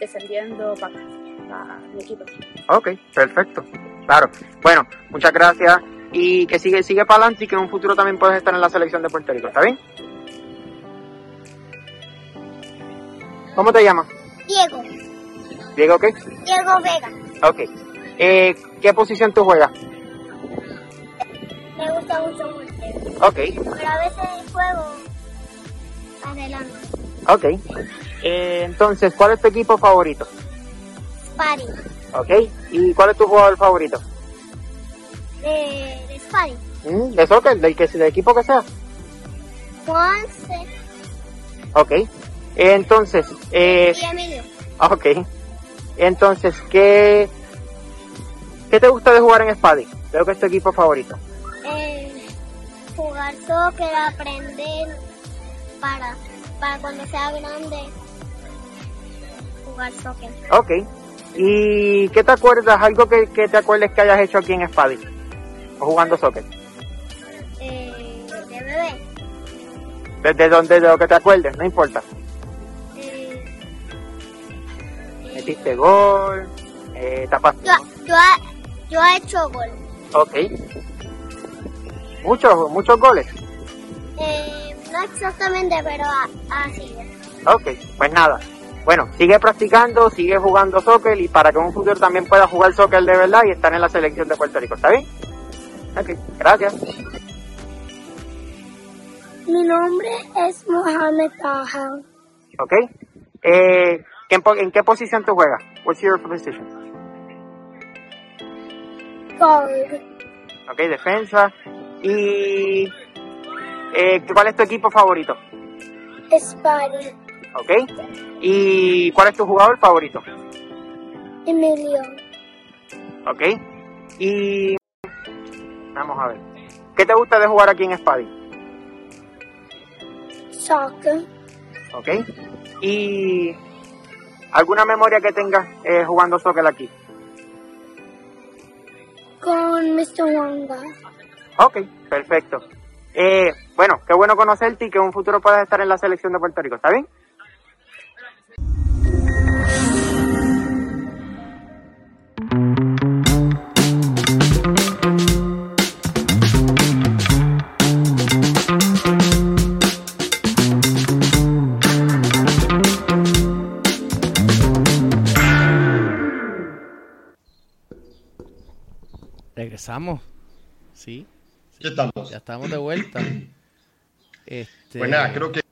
defendiendo para mi equipo. Ok, perfecto. Claro. Bueno, muchas gracias. Y que sigue, sigue para adelante y que en un futuro también puedes estar en la selección de Puerto Rico, ¿está bien? ¿Cómo te llamas? Diego, Diego, ¿qué? Diego Vega. Ok. Eh, ¿Qué posición tú juegas? Me gusta mucho portero, Ok, pero a veces juego adelante. ok. Eh, entonces, ¿cuál es tu equipo favorito? Sparring, Ok. ¿Y cuál es tu jugador favorito? de, de Sparring. Mm, ¿De soccer? ¿Del, que, del equipo que sea? Juanse Ok. Entonces, eh, y Emilio. ok. Entonces, ¿qué, ¿qué te gusta de jugar en Spadi? Creo que es tu equipo favorito. Eh, jugar soccer, aprender para, para cuando sea grande jugar soccer. Ok. ¿Y qué te acuerdas? Algo que, que te acuerdes que hayas hecho aquí en Spadi? O jugando soccer. Eh, de bebé. Desde donde, de lo que te acuerdes, no importa. Metiste gol, eh, tapaste. yo, yo, he- yo he hecho gol. Ok. Muchos, muchos goles. Eh, no exactamente, pero así. Ok, pues nada. Bueno, sigue practicando, sigue jugando soccer y para que en un futuro también pueda jugar soccer de verdad y estar en la selección de Puerto Rico, ¿está bien? Ok, gracias. Mi nombre es Mohamed Taha. Ok. Eh, ¿en, po- ¿En qué posición tú juegas? What's your position? Guard. Ok, defensa. ¿Y eh, cuál es tu equipo favorito? Spari. Ok. ¿Y cuál es tu jugador favorito? Emilio. Ok. Y vamos a ver. ¿Qué te gusta de jugar aquí en Spadi? Soccer. ¿ok? Y alguna memoria que tengas eh, jugando soccer aquí. Con Mr. Wanga. Ok, perfecto. Eh, bueno, qué bueno conocerte y que en un futuro puedas estar en la selección de Puerto Rico, ¿está bien? Regresamos. Sí. Aquí estamos. Ya estamos de vuelta. Este... Pues nada, creo que,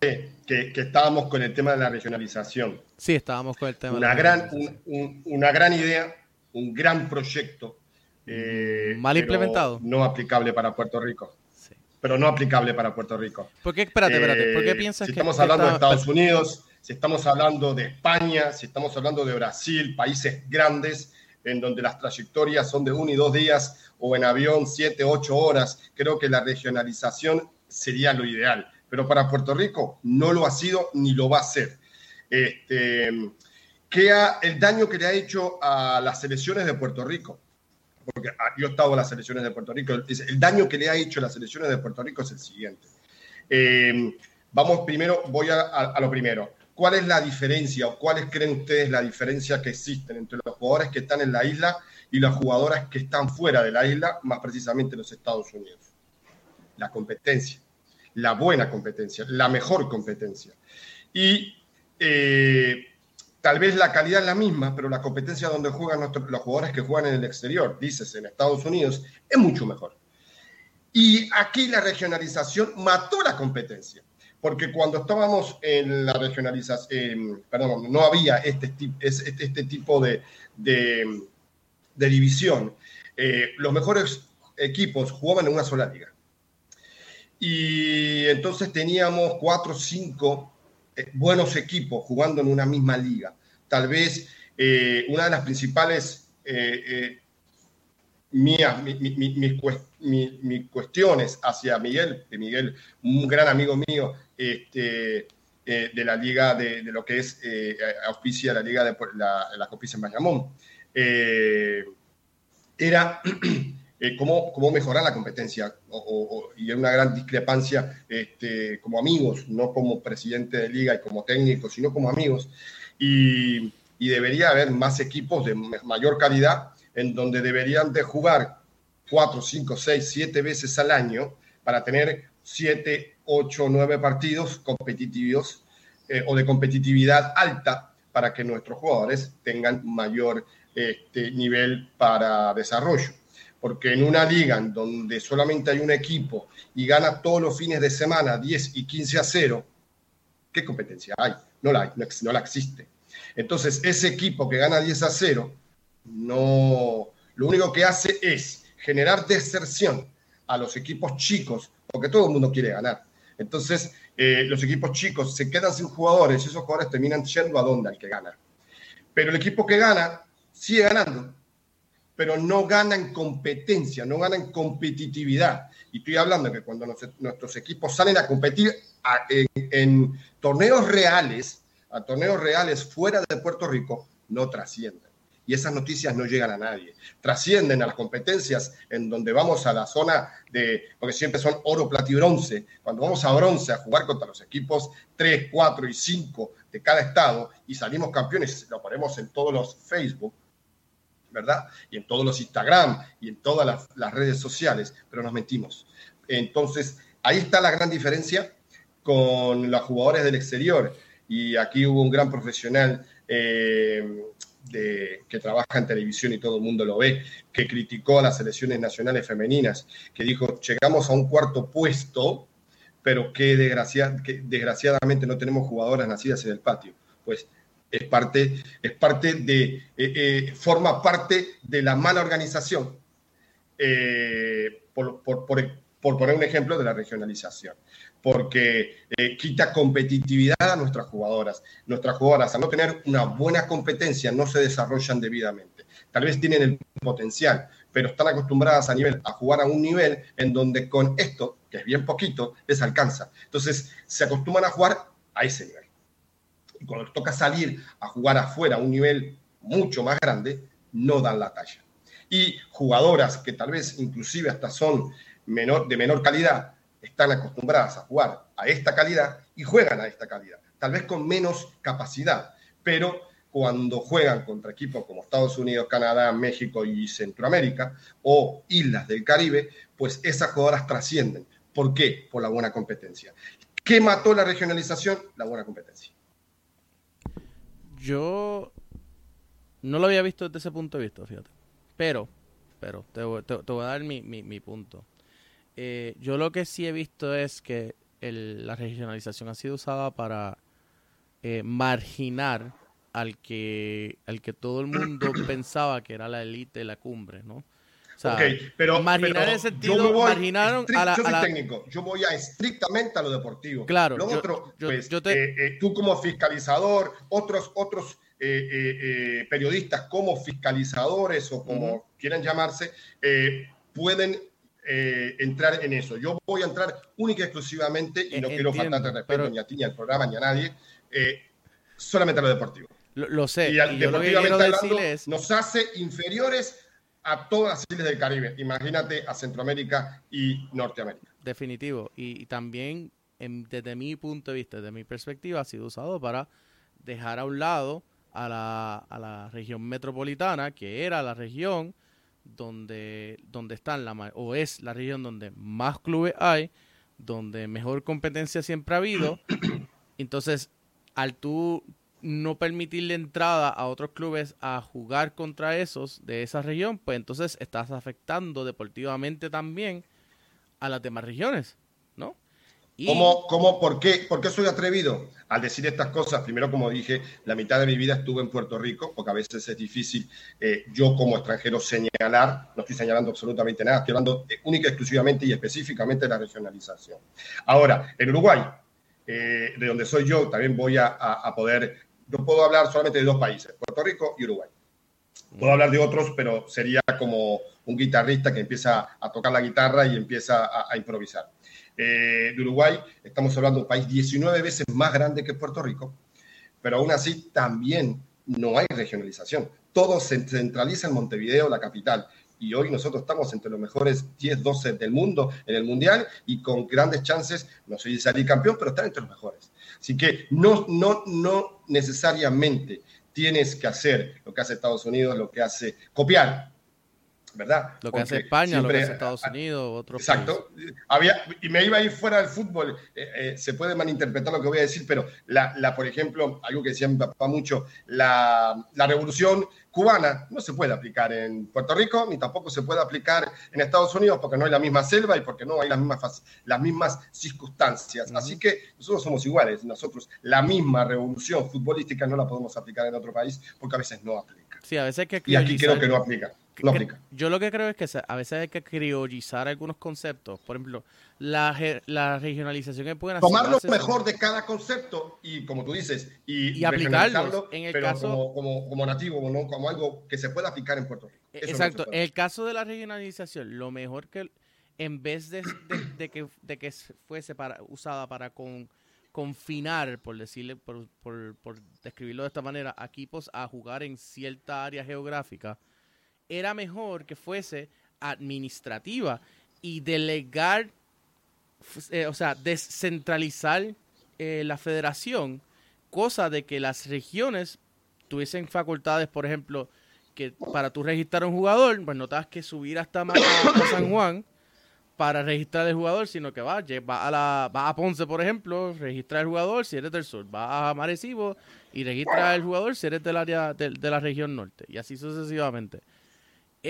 que, que estábamos con el tema de la regionalización. Sí, estábamos con el tema. Una, de la gran, regionalización. un- un- una gran idea, un gran proyecto. eh, Mal implementado. No aplicable para Puerto Rico. Sí. Pero no aplicable para Puerto Rico. ¿Por qué? Espérate, espérate. ¿Por qué Eh, piensas si que estamos que hablando de Estados Unidos, si estamos hablando de España, si estamos hablando de Brasil, países grandes en donde las trayectorias son de uno y dos días o en avión siete, ocho horas, creo que la regionalización sería lo ideal. Pero para Puerto Rico no lo ha sido ni lo va a ser. Este, ¿qué ha- el daño que le ha hecho a las selecciones de Puerto Rico? Porque ah, yo he estado en las selecciones de Puerto Rico. El daño que le ha hecho a las selecciones de Puerto Rico es el siguiente. Eh, vamos primero, voy a lo primero. ¿Cuál es la diferencia o cuáles creen ustedes la diferencia que existen entre los jugadores que están en la isla y las jugadoras que están fuera de la isla, más precisamente en los Estados Unidos? La competencia, la buena competencia, la mejor competencia. Y eh, tal vez la calidad es la misma, pero la competencia donde juegan los jugadores que juegan en el exterior, dices en Estados Unidos, es mucho mejor. Y aquí la regionalización mató la competencia, porque cuando estábamos en la regionalización, perdón, no había este, este, este tipo de, de- división, eh, los mejores equipos jugaban en una sola liga. Y entonces teníamos cuatro o cinco eh, buenos equipos jugando en una misma liga. Tal vez eh, una de las principales mías, mi- mi- mi- mis, cues- mi- mis cuestiones hacia Miguel, que Miguel, un gran amigo mío este, eh, de la liga de, de lo que es eh, auspicia la liga de la, la en Bayamón, eh, era eh, cómo, cómo mejorar la competencia. O- o- y hay una gran discrepancia este, como amigos, no como presidente de liga y como técnico, sino como amigos. Y, y debería haber más equipos de ma- mayor calidad en donde deberían de jugar cuatro, cinco, seis, siete veces al año para tener siete, ocho, nueve partidos competitivos eh, o de competitividad alta para que nuestros jugadores tengan mayor este, nivel para desarrollo. Porque en una liga en donde solamente hay un equipo y gana todos los fines de semana 10 y 15 a 0, ¿qué competencia hay? No la, hay, no la existe. Entonces, ese equipo que gana 10 a 0, no, lo único que hace es generar deserción a los equipos chicos, porque todo el mundo quiere ganar. Entonces, eh, los equipos chicos se quedan sin jugadores y esos jugadores terminan yendo a donde al que gana. Pero el equipo que gana sigue ganando, pero no gana en competencia, no gana en competitividad. Y estoy hablando que cuando nuestros equipos salen a competir en, en torneos reales, a torneos reales fuera de Puerto Rico, no trascienden. Y esas noticias no llegan a nadie. Trascienden a las competencias en donde vamos a la zona de, porque siempre son oro, plata y bronce. Cuando vamos a bronce a jugar contra los equipos 3, 4 y 5 de cada estado y salimos campeones, lo ponemos en todos los Facebook, ¿verdad? Y en todos los Instagram y en todas las, redes sociales, pero nos mentimos. Entonces, ahí está la gran diferencia con los jugadores del exterior. Y aquí hubo un gran profesional eh, que trabaja en televisión y todo el mundo lo ve, que criticó a las selecciones nacionales femeninas, que dijo, llegamos a un cuarto puesto, pero que, desgracia- que desgraciadamente no tenemos jugadoras nacidas en el patio. Pues es parte, es parte de, eh, eh, forma parte de la mala organización, eh, por- por- por poner un ejemplo de la regionalización, porque eh, quita competitividad a nuestras jugadoras. Nuestras jugadoras, al no tener una buena competencia, no se desarrollan debidamente. Tal vez tienen el potencial, pero están acostumbradas a, jugar a un nivel en donde con esto, que es bien poquito, les alcanza. Entonces, se acostumbran a jugar a ese nivel. Y cuando les toca salir a jugar afuera a un nivel mucho más grande, no dan la talla. Y jugadoras que tal vez inclusive hasta son de menor calidad, están acostumbradas a jugar a esta calidad y juegan a esta calidad, tal vez con menos capacidad, pero cuando juegan contra equipos como Estados Unidos, Canadá, México y Centroamérica o islas del Caribe, pues esas jugadoras trascienden. ¿Por qué? Por la buena competencia. ¿Qué mató la regionalización? La buena competencia. Yo no lo había visto desde ese punto de vista, fíjate. Pero pero te, te- te voy a dar mi, mi- mi punto. Eh, yo lo que sí he visto es que el- la regionalización ha sido usada para eh, marginar al que, al que todo el mundo pensaba que era la élite, la cumbre, ¿no? O sea, Ok, pero, marginar pero el yo sentido, me voy marginaron a la... Yo soy a la- técnico, yo voy a estrictamente a lo deportivo. Claro, Lo yo- otro, yo- pues, yo te- eh, eh, tú como fiscalizador, otros, otros periodistas como fiscalizadores o como quieran llamarse, pueden eh, entrar en eso. Yo voy a entrar única y exclusivamente, y Eh, no quiero entiendo, faltarte respeto pero- ni a ti, ni al programa, ni a nadie, eh, solamente a lo deportivo. Lo, lo sé, Y, al- y deportivamente quiero hablando, es... nos hace inferiores a todas las islas del Caribe. Imagínate a Centroamérica y Norteamérica. Definitivo. Y, y también, en- desde mi punto de vista, desde mi perspectiva, ha sido usado para dejar a un lado a la, a la región metropolitana, que era la región donde, donde están la o es la región donde más clubes hay, donde mejor competencia siempre ha habido. Entonces, al tú no permitirle entrada a otros clubes a jugar contra esos de esa región, pues entonces estás afectando deportivamente también a las demás regiones. Y- ¿Cómo, cómo, por, qué, ¿Por qué soy atrevido al decir estas cosas? Primero, como dije, la mitad de mi vida estuve en Puerto Rico, porque a veces es difícil eh, yo como extranjero señalar, no estoy señalando absolutamente nada, estoy hablando eh, única, exclusivamente y específicamente de la regionalización. Ahora, en Uruguay, eh, de donde soy yo, también voy a, a- a poder, yo puedo hablar solamente de dos países, Puerto Rico y Uruguay. Puedo hablar de otros, pero sería como un guitarrista que empieza a tocar la guitarra y empieza a, a improvisar. Eh, de Uruguay, estamos hablando de un país 19 veces más grande que Puerto Rico, pero aún así también no hay regionalización. Todo se centraliza en Montevideo, la capital. Y hoy nosotros estamos entre los mejores 10, 12 del mundo en el Mundial y con grandes chances, no sé si salir campeón, pero estar entre los mejores. Así que no, no, no necesariamente tienes que hacer lo que hace Estados Unidos, lo que hace copiar, ¿verdad? Lo que hace España, lo que hace Estados Unidos, otros Exacto. Había, y me iba a ir fuera del fútbol. eh, eh, se puede malinterpretar lo que voy a decir, pero la, la, por ejemplo, algo que decía mi papá mucho, la, la revolución cubana no se puede aplicar en Puerto Rico, ni tampoco se puede aplicar en Estados Unidos porque no hay la misma selva y porque no hay las mismas, las mismas circunstancias. Así que nosotros somos iguales. Nosotros la misma revolución futbolística no la podemos aplicar en otro país porque a veces no aplica. Sí, a veces hay que Y aquí creo que no aplica. Yo lo que creo es que a veces hay que criollizar algunos conceptos. Por ejemplo, la, la regionalización que pueden hacer. tomar lo mejor de cada concepto y, como tú dices, y, regionalizarlo, En el pero caso- como, como, como nativo, como, como algo que se pueda aplicar en Puerto Rico. Eso que Exacto. En el caso de la regionalización, lo mejor que en vez de, de- de que, de que fuese para, usada para con, confinar, por decirle, por, por, por describirlo de esta manera, a equipos a jugar en cierta área geográfica, era mejor que fuese administrativa y delegar, eh, o sea, descentralizar eh, la federación, cosa de que las regiones tuviesen facultades, por ejemplo, que para tú registrar un jugador, pues no tengas que subir hasta San Juan para registrar el jugador, sino que va, va a la, va a Ponce, por ejemplo, registra el jugador si eres del sur, va a Marecibo y registra el jugador si eres del área de, de la región norte, y así sucesivamente.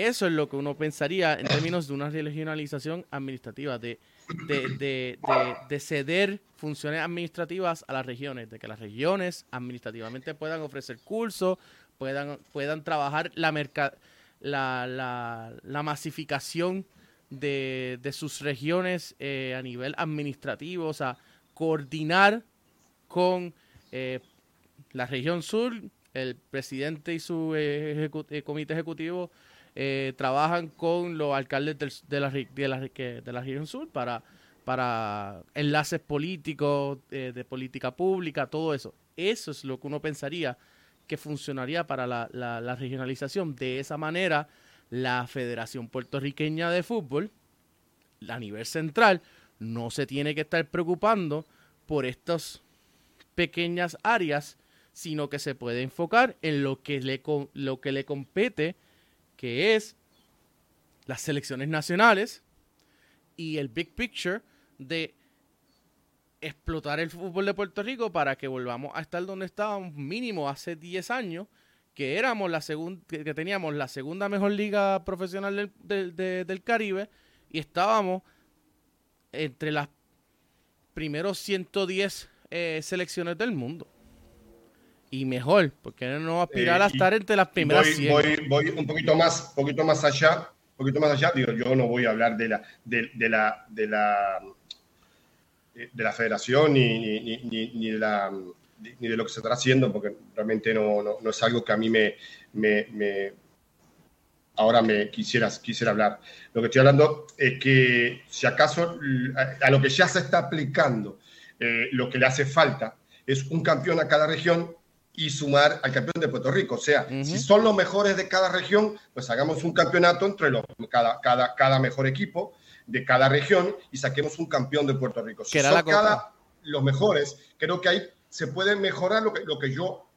Eso es lo que uno pensaría en términos de una regionalización administrativa, de, de, de, de- de ceder funciones administrativas a las regiones, de que las regiones administrativamente puedan ofrecer cursos, puedan, puedan trabajar la, merca- la, la, la masificación de, de sus regiones eh, a nivel administrativo, o sea, coordinar con eh, la región sur, el presidente y su ejecu- eh, comité ejecutivo eh, trabajan con los alcaldes del- de, la, de, de la región sur para, para enlaces políticos, eh, de política pública, todo eso. Eso es lo que uno pensaría que funcionaría para la, la- regionalización. De esa manera, la Federación Puertorriqueña de Fútbol, a nivel central, no se tiene que estar preocupando por estas pequeñas áreas, sino que se puede enfocar en lo que le, lo que le compete, que es las selecciones nacionales y el big picture de explotar el fútbol de Puerto Rico para que volvamos a estar donde estábamos mínimo hace 10 años, que éramos la segunda, que teníamos la segunda mejor liga profesional del, del- de- del Caribe y estábamos entre las primeros 110 eh, selecciones del mundo. Y mejor, porque no aspirar Eh, a estar entre las primeras voy, 100. voy, voy un poquito más, poquito más allá, un poquito más allá. Digo, yo no voy a hablar de la, de, de la, de la, de la federación ni, ni, ni- ni- de la, ni de lo que se está haciendo, porque realmente no, no, no es algo que a mí me, me, me- ahora me quisiera, quisiera hablar. Lo que estoy hablando es que si acaso a, a lo que ya se está aplicando, eh, lo que le hace falta es un campeón a cada región y sumar al campeón de Puerto Rico. O sea, si son los mejores de cada región, pues hagamos un campeonato entre los, cada, cada, cada mejor equipo de cada región y saquemos un campeón de Puerto Rico. Si son la cada los mejores, creo que ahí se puede mejorar lo que, lo que yo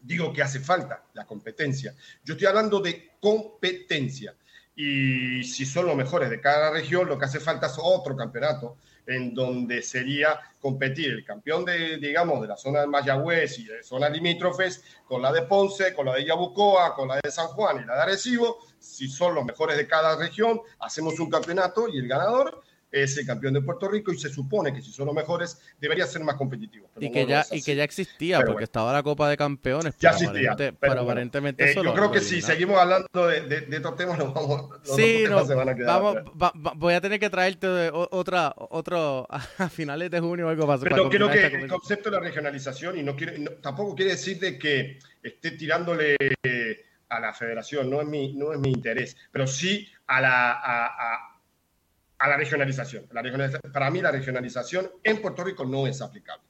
digo que hace falta, la competencia. Yo estoy hablando de competencia. Y si son los mejores de cada región, lo que hace falta es otro campeonato en donde sería competir el campeón de, digamos, de la zona de Mayagüez y de zonas limítrofes con la de Ponce, con la de Yabucoa, con la de San Juan y la de Arecibo. Si son los mejores de cada región, hacemos un campeonato y el ganador es el campeón de Puerto Rico y se supone que si son los mejores debería ser más competitivo. Pero Y no que, lo ya, y que ya existía, Pero porque bueno. estaba la Copa de Campeones. Ya pero existía. aparente- pero pero bueno. aparentemente Eh, yo creo que si seguimos hablando de, de, de estos temas, nos vamos, los Sí, no, se van a quedar vamos, va- va- voy a tener que traerte otra, otro a finales de junio o algo para, para Pero creo que el concepto de la regionalización, y no quiere, no- tampoco quiere decir de que esté tirándole eh, a la federación, no es mi, no es mi interés, pero sí a la, a, a- a la regionalización. La Para mí la regionalización en Puerto Rico no es aplicable.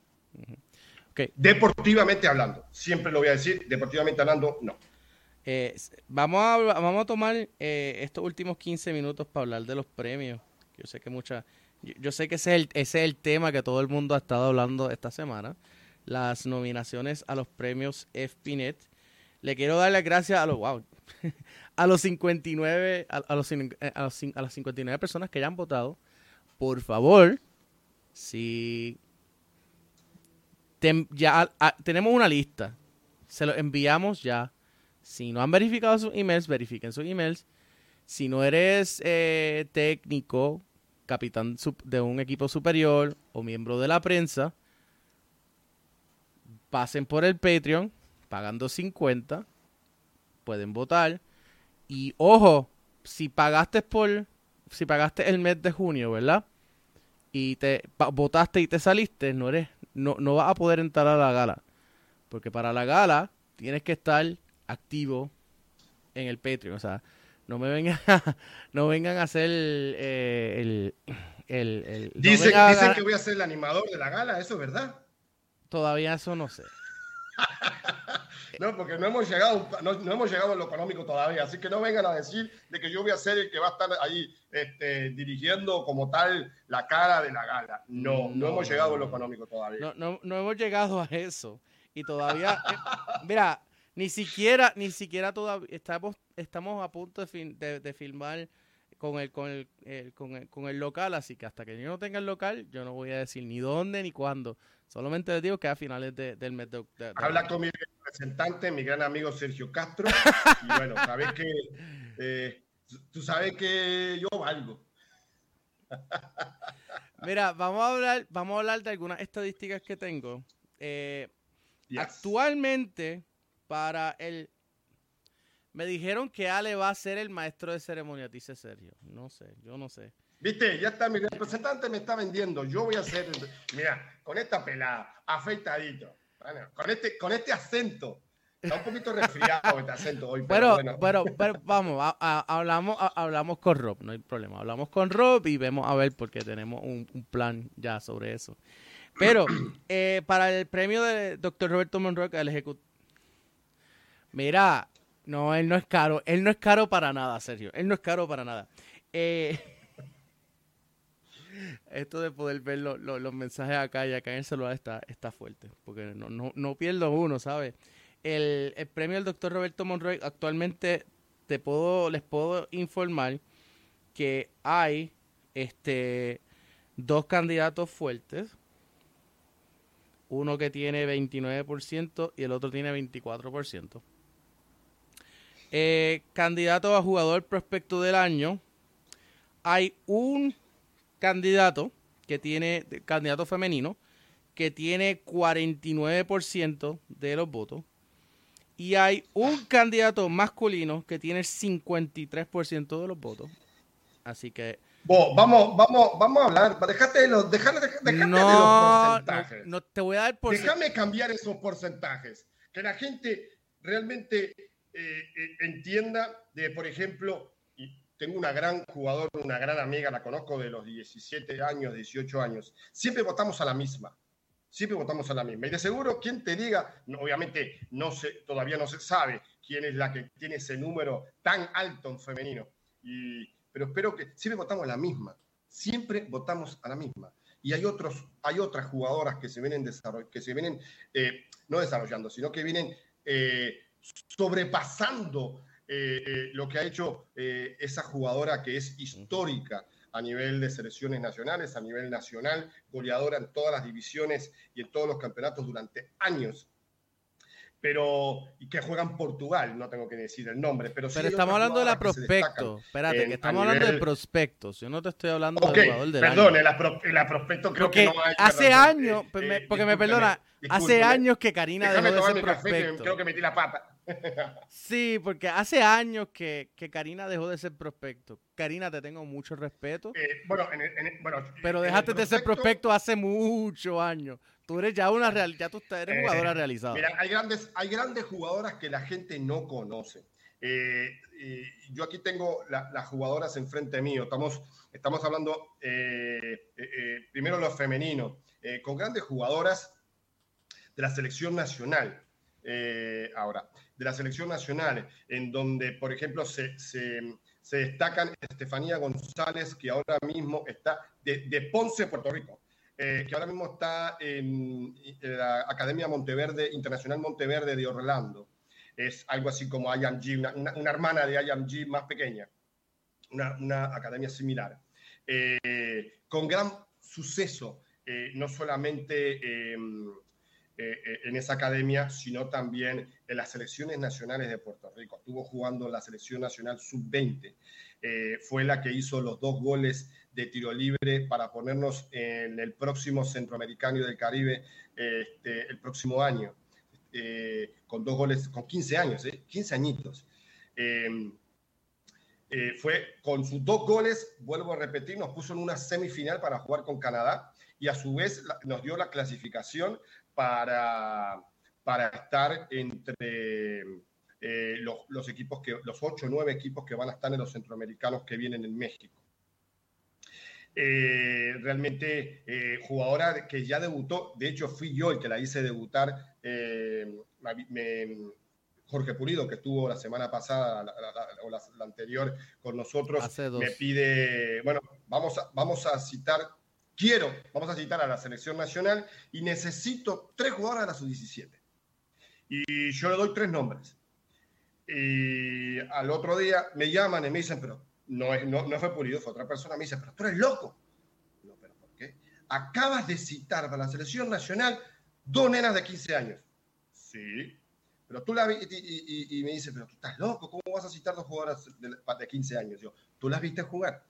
Ok. Deportivamente hablando, siempre lo voy a decir, deportivamente hablando, no. Eh, vamos, a, vamos a tomar eh, estos últimos 15 minutos para hablar de los premios. Yo sé que mucha, yo, yo sé que ese es, el, ese es el tema que todo el mundo ha estado hablando esta semana. Las nominaciones a los premios FPNet. Le quiero dar las gracias a los wow, a los 59 a, a los, eh, a, los a las 59 personas que ya han votado. Por favor, si ya tenemos una lista, se lo enviamos ya. Si no han verificado sus emails, verifiquen sus emails. Si no eres eh, técnico, capitán de un equipo superior o miembro de la prensa, pasen por el Patreon, pagando 50, pueden votar. Y ojo, si pagaste por, si pagaste el mes de junio, ¿verdad? Y te votaste y te saliste, no eres, no, no vas a poder entrar a la gala. Porque para la gala tienes que estar activo en el Patreon. O sea, no me vengan, no vengan a hacer eh, el, el, el- no Dicen, a que voy a ser el animador de la gala, ¿eso es verdad? Todavía eso no sé. No, porque no hemos llegado, no, no hemos llegado a lo económico todavía, así que no vengan a decir de que yo voy a ser el que va a estar ahí este, dirigiendo como tal la cara de la gala. No, no, No, hemos llegado a lo económico todavía. No, no, no hemos llegado a eso. Y todavía, eh, mira, ni siquiera, ni siquiera todavía estamos, estamos a punto de, fin- de, de filmar con el, con el, el- con el, con el local, así que hasta que yo no tenga el local, yo no voy a decir ni dónde ni cuándo. Solamente les digo que a finales de- del mes de, de- Habla con mi representante, mi gran amigo Sergio Castro, y bueno, sabes que eh, tú sabes que yo valgo. Mira, vamos a hablar, vamos a hablar de algunas estadísticas que tengo. Eh, Yes. Actualmente, para el... Me dijeron que Ale va a ser el maestro de ceremonia, dice Sergio. No sé, yo no sé. Viste, ya está, mi representante me está vendiendo. Yo voy a hacer, mira, con esta pelada, afeitadito, bueno, con este, con este acento. Está un poquito resfriado este acento hoy, pero, Pero, bueno. pero, pero vamos, a- a- hablamos, a- hablamos con Rob, no hay problema. Hablamos con Rob y vemos a ver porque tenemos un, un plan ya sobre eso. Pero eh, para el premio de Dr. Roberto Monroe, el ejecutivo. Mira, no, él no es caro. Él no es caro para nada, Sergio. Él no es caro para nada. Eh, esto de poder ver lo- lo- los mensajes acá y acá en el celular está, está fuerte. Porque no, no, no pierdo uno, ¿sabes? El, el premio del doctor Roberto Monroy actualmente te puedo, les puedo informar que hay este dos candidatos fuertes. Uno que tiene 29% y el otro tiene 24%. Eh, candidato a jugador prospecto del año. Hay un candidato que tiene, candidato femenino, que tiene 49% de los votos. Y hay un candidato masculino que tiene 53% de los votos. Así que. vamos, vamos, vamos a hablar. Déjate de los, déjate, déjate de los porcentajes. No, te voy a dar Déjame cambiar esos porcentajes. Que la gente realmente eh, eh, entienda de, por ejemplo, tengo una gran jugadora, una gran amiga, la conozco de los 17 años, 18 años. Siempre votamos a la misma siempre votamos a la misma. Y de seguro, quien te diga, obviamente no se, todavía no se sabe quién es la que tiene ese número tan alto en femenino, y, pero espero que siempre votamos a la misma, siempre votamos a la misma. Y hay, otros, hay otras jugadoras que se vienen, que se vienen eh, no desarrollando, sino que vienen eh, sobrepasando eh, lo que ha hecho esa jugadora que es histórica a nivel de selecciones nacionales, a nivel nacional, goleadora en todas las divisiones y en todos los campeonatos durante años. Pero, y que juega en Portugal, no tengo que decir el nombre, pero Pero estamos hablando de la prospecto. Espérate, que estamos hablando de prospectos. Yo no te estoy hablando del jugador del perdón, en la, prospecto creo que no hay. Hace años, eh, eh, porque me perdona, hace años que Karina dejó de ser prospecto. creo que metí la pata. Sí, porque hace años que, que, Karina dejó de ser prospecto. Karina, te tengo mucho respeto. Eh, bueno, pero dejaste de ser prospecto hace muchos años. Tú eres ya una real, ya tú eres eh, jugadora realizada. Mira, hay grandes, hay grandes jugadoras que la gente no conoce. Eh, yo aquí tengo las jugadoras enfrente mío. Estamos, estamos hablando primero lo femenino, con grandes jugadoras de la selección nacional. ahora, de la selección nacional, en donde, por ejemplo, se, se, destacan Estefanía González, que ahora mismo está de, Ponce, Puerto Rico, eh, que ahora mismo está en, la Academia Monteverde, Internacional Monteverde de Orlando. Es algo así como IMG, una, una, hermana de IMG más pequeña, una, una academia similar, eh, con gran suceso, eh, no solamente eh, eh, en esa academia, sino también en las selecciones nacionales de Puerto Rico. Estuvo jugando en la selección nacional sub-20. Eh, fue la que hizo los dos goles de tiro libre para ponernos en el próximo Centroamericano del Caribe este, el próximo año. con dos goles, con 15 años, 15 añitos. Em, fue con sus dos goles, vuelvo a repetir, nos puso en una semifinal para jugar con Canadá y a su vez nos dio la clasificación para, para estar entre eh, los, equipos que, los ocho o nueve equipos que van a estar en los centroamericanos que vienen en México. Eh, realmente eh, jugadora que ya debutó, de hecho fui yo el que la hice debutar, Jorge Pulido, que estuvo la semana pasada o la, anterior con nosotros, me pide, bueno, vamos a, vamos a citar quiero, vamos a citar a la selección nacional y necesito tres jugadores de la sub-17. Y yo le doy tres nombres. Y al otro día me llaman y me dicen, pero no, es, no, no fue Pulido, fue otra persona. Me dice, pero tú eres loco. No, pero ¿por qué? Acabas de citar para la selección nacional dos nenas de 15 años. Sí. Pero tú la viste y, me dice, pero tú estás loco, ¿cómo vas a citar dos jugadoras de, 15 años? Yo, ¿tú las viste jugar?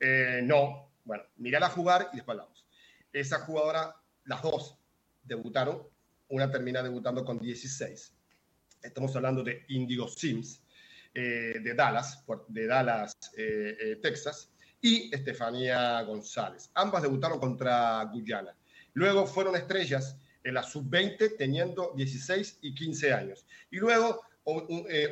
Eh, no, bueno, mírala jugar y después hablamos. Esa jugadora, las dos debutaron, una termina debutando con 16. Estamos hablando de Indigo Sims, eh, de Dallas, de Dallas, eh, eh, Texas, y Estefanía González. Ambas debutaron contra Guyana. Luego fueron estrellas en la sub-20 teniendo 16 y 15 años. Y luego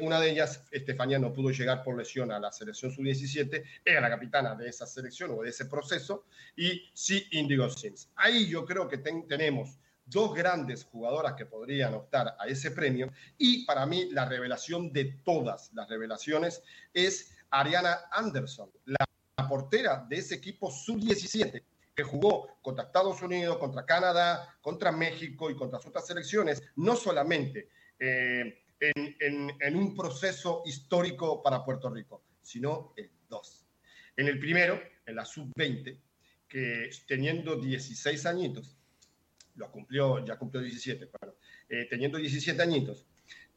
una de ellas, Estefanía, no pudo llegar por lesión a la selección sub-17, era la capitana de esa selección o de ese proceso, y sí Indigo Sims. Ahí yo creo que tenemos dos grandes jugadoras que podrían optar a ese premio, y para mí la revelación de todas las revelaciones es Ariana Anderson, la portera de ese equipo sub-17 que jugó contra Estados Unidos, contra Canadá, contra México y contra otras selecciones, no solamente eh, en, un proceso histórico para Puerto Rico, sino en dos. En el primero, en la sub-20, que teniendo 16 añitos, lo cumplió, ya cumplió 17, pero eh, teniendo 17 añitos,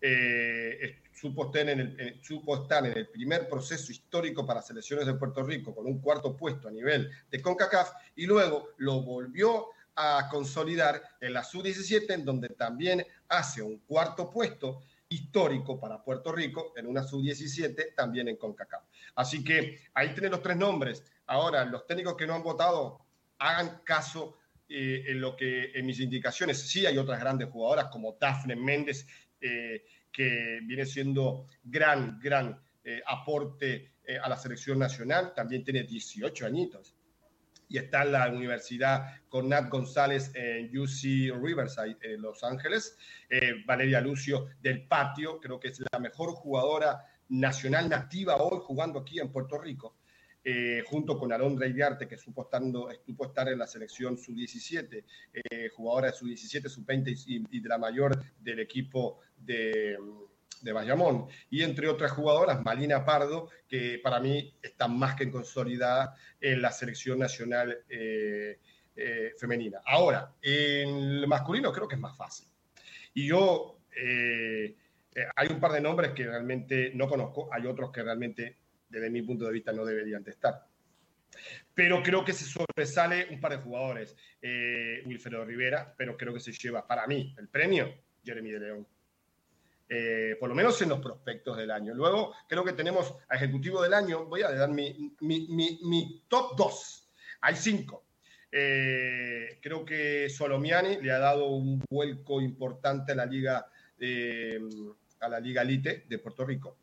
eh, supo, estar en el, eh, supo estar en el primer proceso histórico para selecciones de Puerto Rico con un cuarto puesto a nivel de CONCACAF y luego lo volvió a consolidar en la sub-17 en donde también hace un cuarto puesto histórico para Puerto Rico en una sub-17 también en CONCACAF. Así que ahí tienen los tres nombres. Ahora, los técnicos que no han votado, hagan caso eh, en lo que en mis indicaciones. Sí hay otras grandes jugadoras como Dafne Méndez, eh, que viene siendo gran, gran eh, aporte eh, a la selección nacional. También tiene 18 añitos. Y está en la Universidad con Nat González en UC Riverside, en Los Ángeles. Eh, Valeria Lucio del Patio, creo que es la mejor jugadora nacional nativa hoy jugando aquí en Puerto Rico eh, junto con Alondra Iriarte, que supo, estando, estar en la selección sub-17, eh, jugadora de sub-17, sub-20 y, de la mayor del equipo de, de Bayamón. Y entre otras jugadoras, Malina Pardo, que para mí está más que consolidada en la selección nacional eh, femenina. Ahora, en el masculino creo que es más fácil. Y yo, hay un par de nombres que realmente no conozco, hay otros que realmente desde mi punto de vista no deberían de estar. Pero creo que se sobresale un par de jugadores. Eh, Wilfredo Rivera, pero creo que se lleva para mí el premio Jeremy de León. Eh, por lo menos en los prospectos del año. Luego creo que tenemos a Ejecutivo del Año. Voy a dar mi, mi, mi, mi top 2. Hay cinco. Eh, creo que Solomiani le ha dado un vuelco importante a la liga, eh, a la liga Elite de Puerto Rico.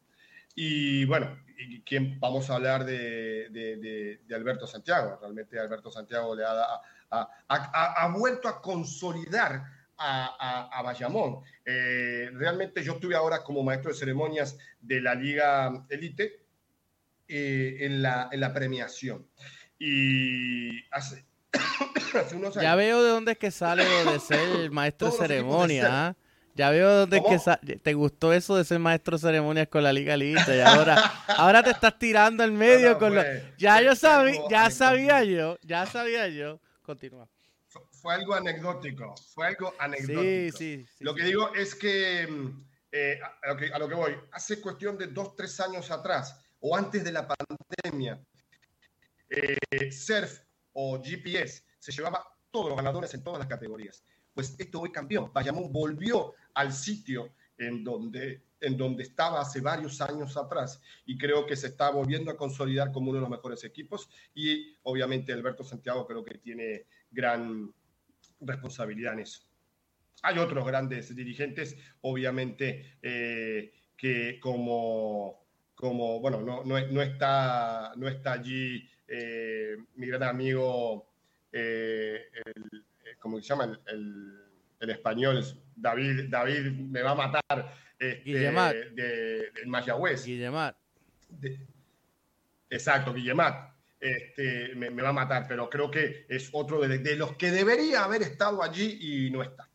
Y bueno, y quién vamos a hablar de, de, de, de, Alberto Santiago. Realmente Alberto Santiago le ha, ha, ha, ha vuelto a consolidar a, a, a Bayamón. Eh, realmente yo estuve ahora como maestro de ceremonias de la Liga Elite eh, en, la, en la premiación. Y hace, hace unos años. Ya veo de dónde es que sale de ser maestro de ceremonia. ¿Eh? Ya veo es que te gustó eso de ser maestro de ceremonias con la Liga Elite y ahora, ahora te estás tirando al medio no, no, con pues, lo... Ya yo sabía, ya sabía yo, ya sabía yo. Continúa fue algo anecdótico, fue algo anecdótico. Sí, sí, sí, lo que digo es que, eh, a, lo que, a lo que voy, hace cuestión de dos, tres años atrás, o antes de la pandemia, eh, Surf o GPS se llevaba todos los ganadores en todas las categorías. Pues esto hoy cambió. Bayamón volvió al sitio en donde, en donde estaba hace varios años atrás y creo que se está volviendo a consolidar como uno de los mejores equipos y obviamente Alberto Santiago creo que tiene gran responsabilidad en eso. Hay otros grandes dirigentes, obviamente, eh, que como, como bueno, no, no, está, no está allí eh, mi gran amigo, eh, el, ¿cómo se llama? El, el, español, David, David me va a matar, este, de, de, de Mayagüez. Guillemar. De, exacto, Guillemar este, me, me, va a matar, pero creo que es otro de, de, los que debería haber estado allí y no está.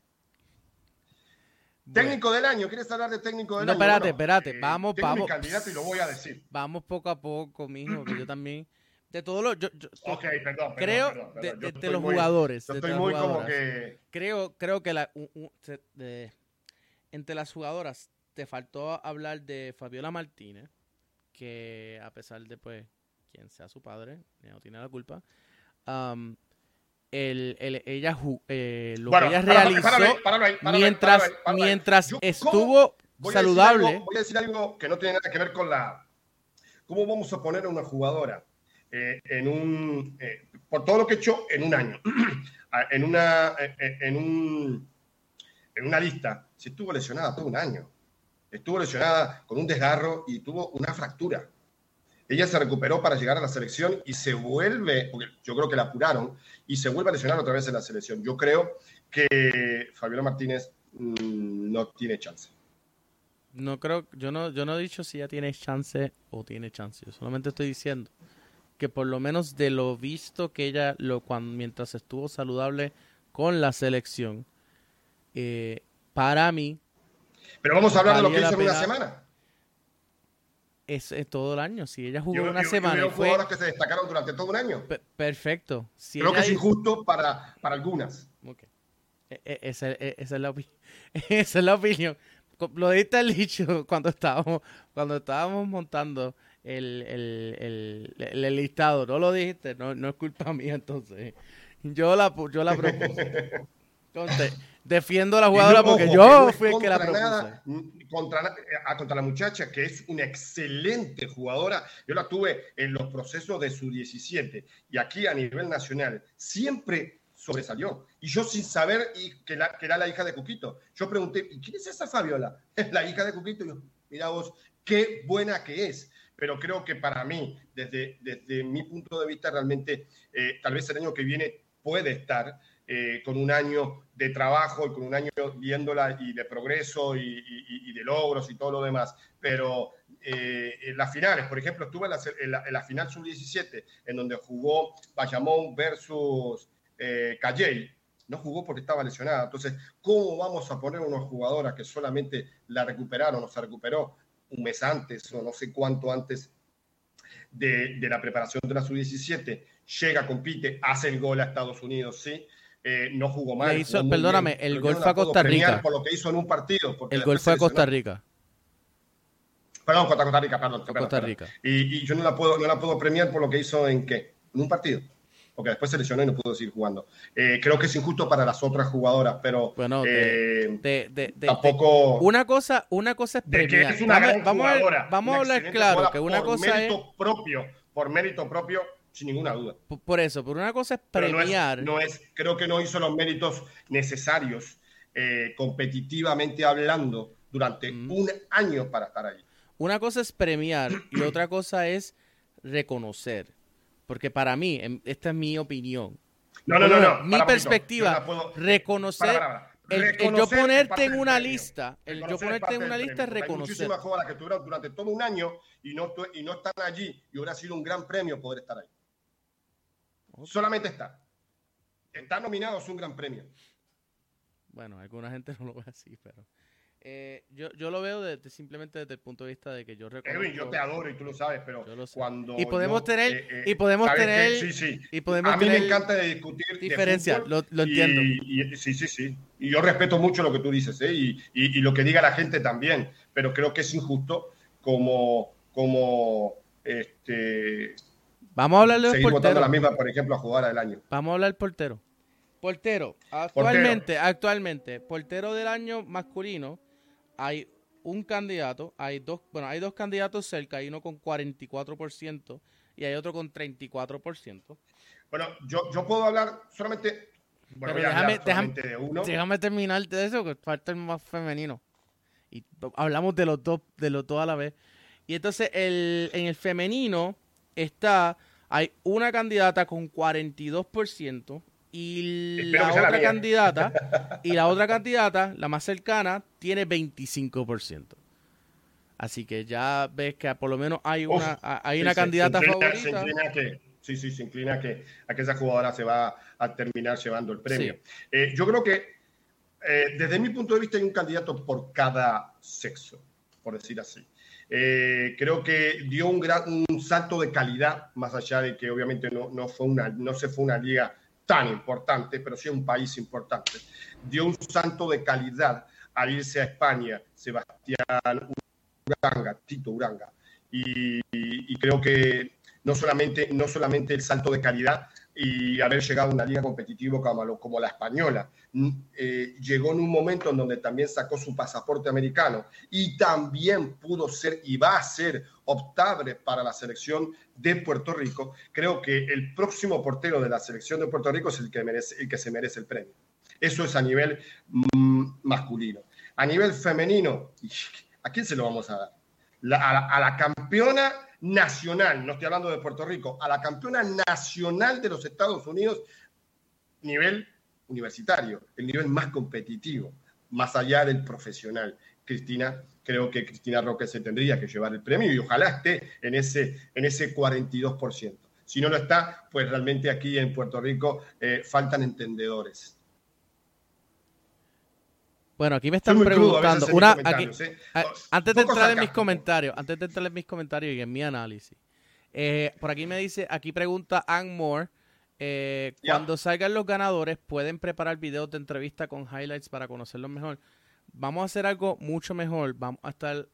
Bueno. Técnico del año, ¿quieres hablar de técnico del no, año? No, espérate, bueno, espérate, eh, vamos, tengo vamos. mi candidato y lo voy a decir. Vamos poco a poco, mijo, que yo también. De todos los. Yo, yo, ok, perdón. Creo perdón, perdón, de, de, de los muy, jugadores. Yo estoy muy como que. Creo, creo que la, un, un, de, entre las jugadoras te faltó hablar de Fabiola Martínez, que a pesar de pues quien sea su padre, no tiene la culpa. Um, el, el, ella eh, lo bueno, que ella realizó párame, párame, párame, mientras, mientras Yo, estuvo voy saludable. A algo, voy a decir algo que no tiene nada que ver con la. ¿Cómo vamos a poner a una jugadora eh, en un. Eh, por todo lo que he hecho en un año, en, una, en, un, en una lista, si estuvo lesionada todo un año. Estuvo lesionada con un desgarro y tuvo una fractura. Ella se recuperó para llegar a la selección y se vuelve, porque yo creo que la apuraron, y se vuelve a lesionar otra vez en la selección. Yo creo que Fabiola Martínez mmm, no tiene chance. No creo, yo no, yo no he dicho si ella tiene chance o tiene chance. Yo solamente estoy diciendo que por lo menos de lo visto que ella, lo, cuando, mientras estuvo saludable con la selección, eh, para mí... Pero vamos a hablar de lo que hizo en una semana es, es, todo el año. Si ella jugó yo, una yo, semana. Yo fue... jugadoras que se destacaron durante todo un año. P perfecto. Si Creo que es injusto para, para algunas. Okay. E -e esa, esa, es la esa, es la opinión. lo diste al dicho cuando estábamos, cuando estábamos montando el, el, el, el listado. No lo dijiste, no, no es culpa mía entonces. Yo la, yo la propuse. Entonces, defiendo a la jugadora no, porque ojo, yo no es fui el que la propuse. nada, contra, na- eh, contra la muchacha, que es una excelente jugadora. Yo la tuve en los procesos de su 17 y aquí a nivel nacional. Siempre sobresalió. Y yo sin saber y que, la- que era la hija de Cuquito. Yo pregunté, ¿y quién es esa Fabiola? La hija de Cuquito. Y yo, mira vos, qué buena que es. Pero creo que para mí, desde, desde mi punto de vista, realmente, eh, tal vez el año que viene puede estar eh, con un año de trabajo y con un año viéndola y de progreso y, de logros y todo lo demás. Pero eh, las finales, por ejemplo, estuve en la final sub-17, en donde jugó Bayamón versus eh, Calley. No jugó porque estaba lesionada. Entonces, ¿cómo vamos a poner unos jugadoras que solamente la recuperaron o se recuperó un mes antes o no sé cuánto antes de, de la preparación de la sub-17? Llega, compite, hace el gol a Estados Unidos, sí. Eh, no jugó mal. Le hizo- jugó muy perdóname, bien, el gol fue a Costa Rica. Por lo que hizo en un partido. El gol fue a Costa. Rica. Perdón, Costa Rica, perdón. Costa perdón. Rica. Y, y yo no la, puedo, no la puedo premiar por lo que hizo en qué? En un partido. Porque después se lesionó y no pudo seguir jugando. Eh, creo que es injusto para las otras jugadoras, pero Bueno, eh, De- de- de- tampoco... Una cosa, una cosa es de que premiar. es una Vamos, gran vamos a, jugadora, vamos a hablar claro jugadora que una por cosa es mérito propio, por mérito propio, sin ninguna duda. Por eso, por una cosa es Pero no es, premiar. no es, creo que no hizo los méritos necesarios eh, competitivamente hablando durante Mm. un año para estar ahí. Una cosa es premiar y otra cosa es reconocer. Porque para mí, em, esta es mi opinión. No, no, no, no. Mi para, perspectiva, puedo- reconocer. para, para, para. El, el yo ponerte en una lista, el yo ponerte en una lista es Hay reconocer. muchísimas jugadoras que estuvieron durante todo un año y no, y no están allí y hubiera sido un gran premio poder estar ahí. Solamente está. Estar nominado es un gran premio. Bueno, alguna gente no lo ve así, pero. Eh, yo, yo lo veo desde- simplemente desde el punto de vista de que yo reconozco. Edwin, yo te adoro y tú lo sabes, pero Yo lo sé. cuando. Y podemos yo, tener- eh, eh, y podemos tener- Sí, sí. y podemos A mí me encanta de discutir. diferencia, lo- entiendo. y- sí, sí, sí. Y yo respeto mucho lo que tú dices, y, y- y lo que diga la gente también, pero creo que es injusto como. como este, Vamos a hablar de seguir votando la misma, por ejemplo, a jugar del año. Vamos a hablar del portero. Portero. Actualmente, actualmente, portero del año masculino, hay un candidato, hay dos, bueno, hay dos candidatos cerca, hay uno con 44% y hay otro con 34%. Bueno, yo, yo puedo hablar solamente. Pero Bueno, a déjame, solamente de uno. déjame terminar de eso, que falta el más femenino. Y hablamos de los dos, de los dos a la vez. Y entonces el, en el femenino está, hay una candidata con 42% y Espero la otra candidata, y la otra candidata, la más cercana, tiene 25%. Así que ya ves que por lo menos hay Uf, una, hay sí, una se- candidata se inclina, favorita. Se inclina a que, sí, sí, se inclina que, a que esa jugadora se va a terminar llevando el premio. Eh, yo creo que eh, desde mi punto de vista hay un candidato por cada sexo, por decir así. Eh, creo que dio un, gran, un salto de calidad, más allá de que obviamente no, no, fue una, no se fue una liga tan importante, pero sí un país importante. Dio un salto de calidad al irse a España, Sebastián Uranga, Tito Uranga. Y, y creo que no solamente, no solamente el salto de calidad y haber llegado a una liga competitiva como, la española, mm, eh, llegó en un momento en donde también sacó su pasaporte americano y también pudo ser y va a ser optable para la selección de Puerto Rico. Creo que el próximo portero de la selección de Puerto Rico es el que, merece, el que se merece el premio. Eso es a nivel mm, masculino. A nivel femenino, ¿a quién se lo vamos a dar? A la campeona nacional, no estoy hablando de Puerto Rico, a la campeona nacional de los Estados Unidos, nivel universitario, el nivel más competitivo, más allá del profesional. Cristina, creo que Cristina Roque se tendría que llevar el premio y ojalá esté en ese, en ese 42%. Si no lo está, pues realmente aquí en Puerto Rico eh, faltan entendedores. Bueno, aquí me están preguntando. Una, aquí, comentarios, a- No, antes de entrar en mis comentarios, antes de entrar en mis comentarios y en mi análisis, eh, por aquí me dice, aquí pregunta Ann Moore, eh, cuando salgan los ganadores, ¿pueden preparar videos de entrevista con highlights para conocerlos mejor? vamos a hacer algo mucho mejor. Vamos a estar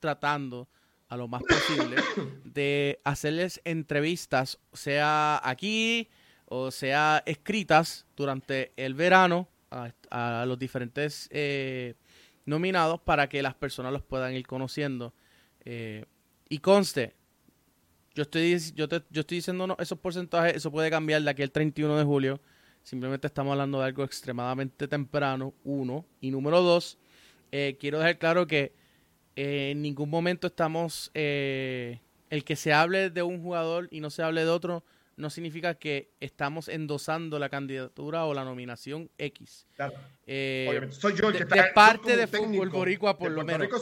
tratando a lo más posible de hacerles entrevistas, sea aquí o sea escritas durante el verano a, los diferentes eh, nominados para que las personas los puedan ir conociendo. Eh, y conste, yo estoy, yo, te- yo estoy diciendo no, esos porcentajes, eso puede cambiar de aquí al 31 de julio. Simplemente estamos hablando de algo extremadamente temprano, uno. Y número dos, eh, quiero dejar claro que eh, en ningún momento estamos... eh, el que se hable de un jugador y no se hable de otro no significa que estamos endosando la candidatura o la nominación X. Claro. Eh, soy yo el de, que de está- parte de fútbol boricua por de lo menos Rico,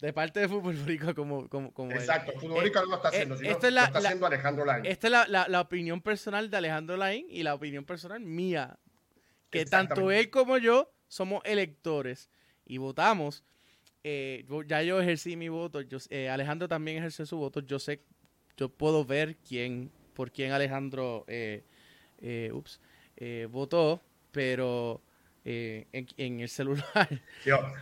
de parte de fútbol boricua como como como, como él. Exacto, fútbol boricua no lo está Eh, haciendo, sino esta es lo la- está la- haciendo Alejandro Lain. esta es la, la- la opinión personal de Alejandro Laín y la opinión personal mía que tanto él como yo somos electores y votamos eh, ya yo ejercí mi voto yo, eh, Alejandro también ejerció su voto yo sé yo puedo ver quién por quién Alejandro eh, eh, ups, eh, votó pero eh, en, en el celular.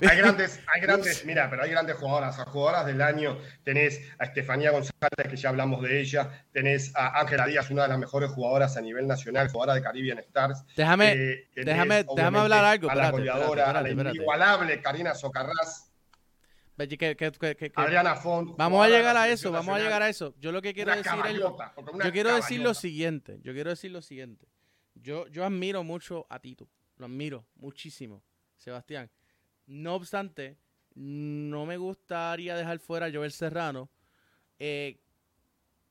Hay grandes, hay grandes, mira, pero hay grandes jugadoras, jugadoras del año, tenés a Estefanía González, que ya hablamos de ella, tenés a Ángela Díaz, una de las mejores jugadoras a nivel nacional, jugadora de Caribbean Stars. Déjame- Eh, tenés, déjame- déjame hablar algo, A la espérate, goleadora, espérate, a la inigualable Karina Socarrás, que- que- que- que- que- Adriana Font. Vamos a llegar a eso, vamos a llegar a eso. Yo lo que quiero decir es lo, yo quiero decir lo siguiente, yo quiero decir lo siguiente. Yo, yo admiro mucho a Tito, lo admiro muchísimo, Sebastián. No obstante, no me gustaría dejar fuera a Joel Serrano, eh,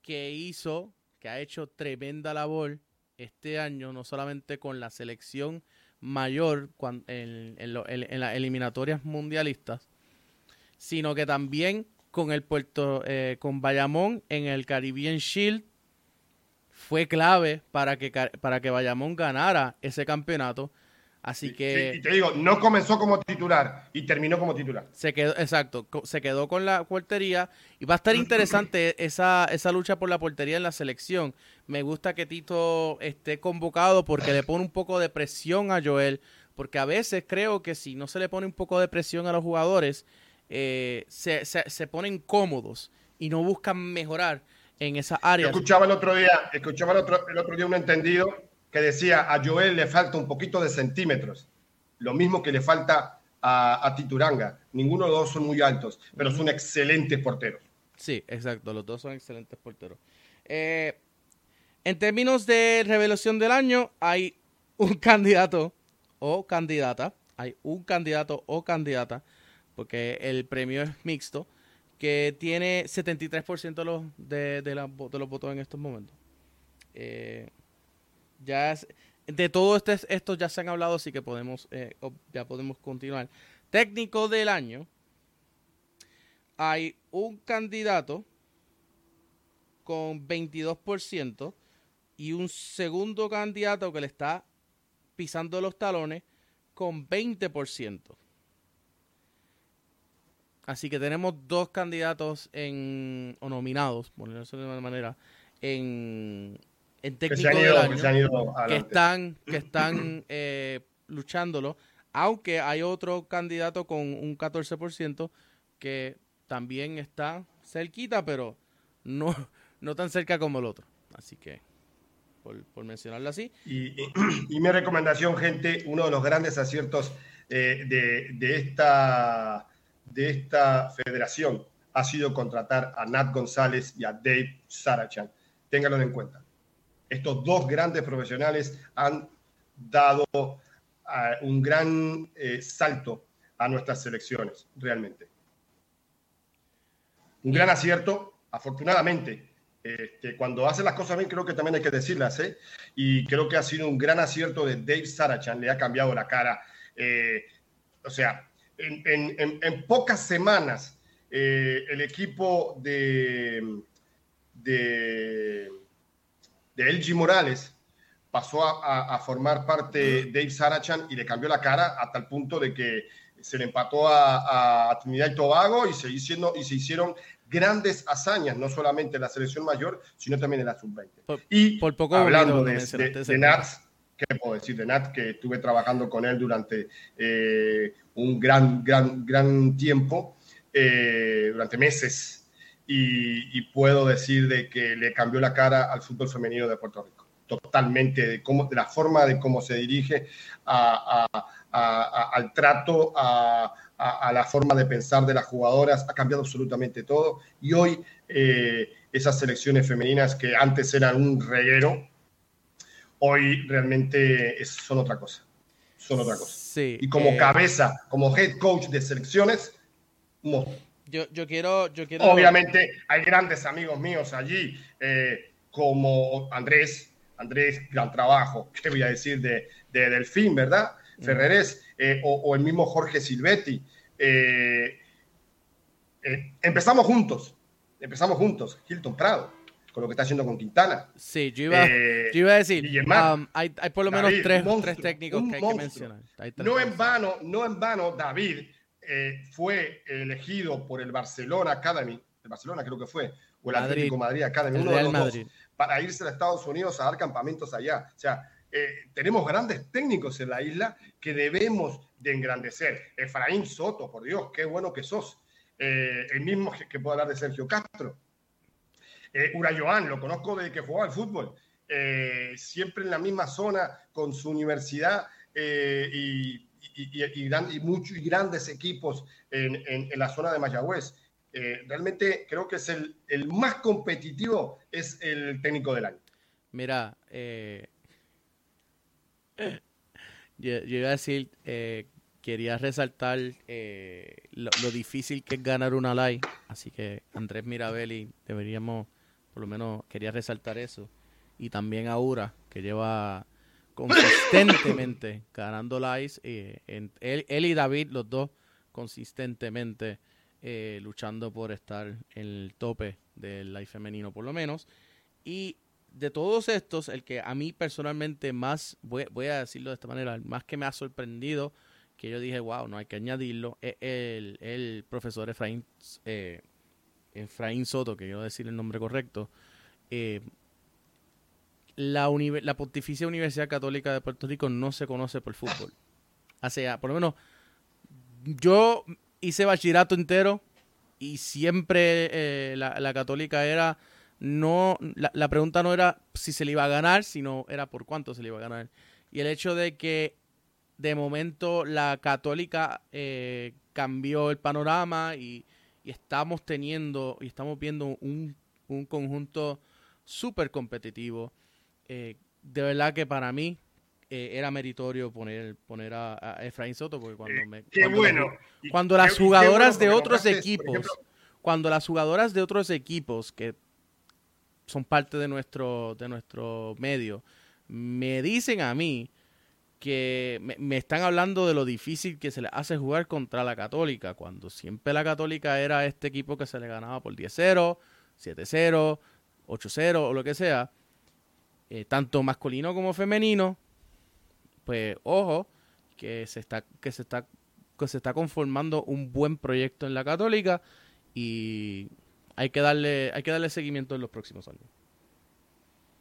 que hizo, que ha hecho tremenda labor este año, no solamente con la selección mayor en lo- en- en las eliminatorias mundialistas, sino que también con el Puerto, eh, con Bayamón en el Caribbean Shield fue clave para que para que Bayamón ganara ese campeonato. Así Sí, que y te digo, no comenzó como titular y terminó como titular. se quedó, exacto, se quedó con la portería y va a estar interesante esa, esa lucha por la portería en la selección. Me gusta que Tito esté convocado porque le pone un poco de presión a Joel, porque a veces creo que si no se le pone un poco de presión a los jugadores, eh, se, se, se ponen cómodos y no buscan mejorar en esas Yo áreas. escuchaba el otro día, escuchaba el otro, el otro día un entendido que decía a Joel le falta un poquito de centímetros, lo mismo que le falta a, a Tituranga. Ninguno de los dos son muy altos, pero son excelentes porteros. Sí, exacto. Los dos son excelentes porteros. Eh, en términos de revelación del año, hay un candidato o candidata. Hay un candidato o candidata, porque el premio es mixto, que tiene 73% de los, de, de, la- de los votos en estos momentos. Eh, ya es- de todo este, esto ya se han hablado, así que podemos eh, ya podemos continuar. Técnico del año hay un candidato con 22% y un segundo candidato que le está pisando los talones con 20%. Así que tenemos dos candidatos en, o nominados, por decirlo de una manera, en, en Que técnico han del año que que están, que están eh, luchándolo, aunque hay otro candidato con un 14% que también está cerquita, pero no, no tan cerca como el otro. Así que, por, por mencionarlo así. Y, y- y mi recomendación, gente, uno de los grandes aciertos eh, de, de esta, de esta federación ha sido contratar a Nat González y a Dave Sarachan. Ténganlo en cuenta. Estos dos grandes profesionales han dado ah, un gran eh, salto a nuestras selecciones, realmente. Un gran acierto, afortunadamente. Este, cuando hace las cosas bien, creo que también hay que decirlas, ¿eh? Y creo que ha sido un gran acierto de Dave Sarachan, le ha cambiado la cara. Eh, o sea, en, en- en- en pocas semanas, eh, el equipo de, de, de LG Morales pasó a, a- a formar parte Dave Sarachan y le cambió la cara a tal punto de que se le empató a, a Trinidad y Tobago y se, hicieron, y se hicieron grandes hazañas, no solamente en la selección mayor, sino también en la sub-20. Por, Y por poco hablando de, mencionaste de- de. ¿Qué puedo decir de Nat? Que estuve trabajando con él durante eh, un gran, gran, gran tiempo, eh, durante meses, y, y, puedo decir de que le cambió la cara al fútbol femenino de Puerto Rico. Totalmente, de, cómo, de la forma de cómo se dirige a, a, a, al trato, a, la forma de pensar de las jugadoras, ha cambiado absolutamente todo. Y hoy eh, esas selecciones femeninas que antes eran un reguero, hoy realmente es, son otra cosa. Son otra cosa. Sí, y como eh, cabeza, como head coach de selecciones, monstruo. Yo, yo, quiero, yo quiero. Obviamente hay grandes amigos míos allí, eh, como Andrés, Andrés, gran trabajo, ¿qué voy a decir de, de Delfín, verdad? Mm. Ferreres, eh, o, o, el mismo Jorge Silvetti. Empezamos juntos, empezamos juntos, Hilton Prado, con lo que está haciendo con Quintana. Sí, yo iba, Eh, yo iba a decir, um, hay, hay por lo David, menos tres, monstruo, tres técnicos que hay que mencionar. Hay No en vano, no en vano, David eh, fue elegido por el Barcelona Academy, el Barcelona creo que fue, o el Madrid. Atlético Madrid Academy, uno de los dos, para irse a Estados Unidos a dar campamentos allá. O sea, eh, tenemos grandes técnicos en la isla que debemos de engrandecer. Efraín Soto, por Dios, qué bueno que sos. El mismo que, que puedo hablar de Sergio Castro. Eh, lo conozco desde que jugaba al fútbol. Eh, siempre en la misma zona con su universidad eh, y, y, y, gran- y muchos y grandes equipos en, en- la zona de Mayagüez. Eh, realmente creo que es el, el más competitivo, es el técnico del año. Mira, yo, iba a decir, quería resaltar lo, lo difícil que es ganar una live, así que Andrés Mirabelli deberíamos, por lo menos quería resaltar eso, y también Aura, que lleva consistentemente ganando lives, eh, en- él, él y David, los dos, consistentemente eh, luchando por estar en el tope del live femenino, por lo menos. Y de todos estos, el que a mí personalmente más, voy, voy a decirlo de esta manera, el más que me ha sorprendido, que yo dije, wow, no hay que añadirlo, es el, el profesor Efraín, eh, Efraín Soto, que quiero decir el nombre correcto. eh, la, la Pontificia Universidad Católica de Puerto Rico no se conoce por fútbol. O sea, por lo menos yo hice bachillerato entero y siempre eh, la, la católica era no la, la pregunta no era si se le iba a ganar sino era por cuánto se le iba a ganar y el hecho de que de momento la católica eh, cambió el panorama y, y estamos teniendo y estamos viendo un, un conjunto súper competitivo eh, de verdad que para mí eh, era meritorio poner poner a, a Efraín Soto porque cuando me Qué cuando bueno. cuando las qué jugadoras bueno de otros equipos ejemplo, cuando las jugadoras de otros equipos que son parte de nuestro de nuestro medio me dicen a mí que me, están hablando de lo difícil que se le hace jugar contra la Católica, cuando siempre la Católica era este equipo que se le ganaba por 10-0, 7-0, 8-0 o lo que sea, eh, tanto masculino como femenino, pues ojo, que se está, que se está, que se está conformando un buen proyecto en la Católica y hay que darle, hay que darle seguimiento en los próximos años.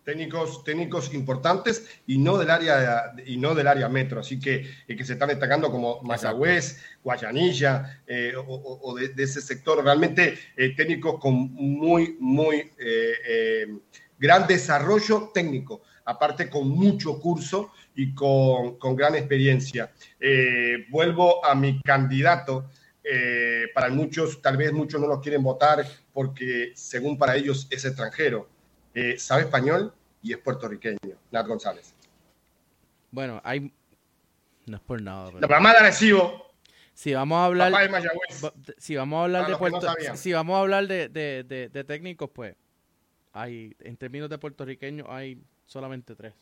Técnicos, técnicos importantes y no del área y no del área metro, así que eh, que se están destacando como Mayagüez, Guayanilla eh, o, de, de ese sector, realmente eh, técnicos con muy, muy eh, gran desarrollo técnico, aparte con mucho curso y con, con gran experiencia. Vuelvo a mi candidato. para muchos, tal vez muchos no lo quieren votar porque según para ellos es extranjero eh, sabe español y es puertorriqueño, Nat González. Bueno, hay no es por nada, pero- La mamá de Arecibo, si vamos a hablar papá de Mayagüez. Va- Si vamos a hablar de no Puerto, sabían. si vamos a hablar de, de- de- de técnicos, pues hay en términos de puertorriqueños hay solamente tres.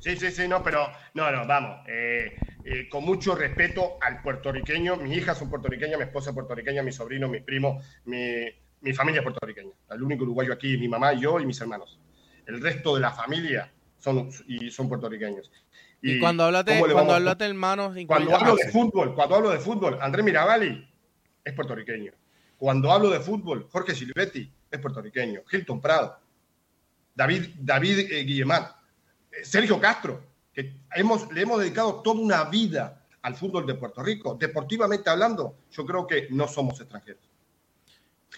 Sí, sí, sí, no, pero no, no, vamos. eh, eh, con mucho respeto al puertorriqueño. Mis hijas son puertorriqueñas, mi esposa es puertorriqueña, mis sobrinos, mis primos, mi, mi familia es puertorriqueña. El único uruguayo aquí, mi mamá, yo y mis hermanos. El resto de la familia son, y son puertorriqueños. Y, cuando hablas de ¿cómo le cuando vamos a- hablas de hermanos, Cuando hablo de fútbol, cuando hablo de fútbol, Andrés Mirabali es puertorriqueño. Cuando hablo de fútbol, Jorge Silvetti es puertorriqueño. Hilton Prado, David, David eh, Guillemar, eh, Sergio Castro, que hemos, le hemos dedicado toda una vida al fútbol de Puerto Rico. Deportivamente hablando, yo creo que no somos extranjeros.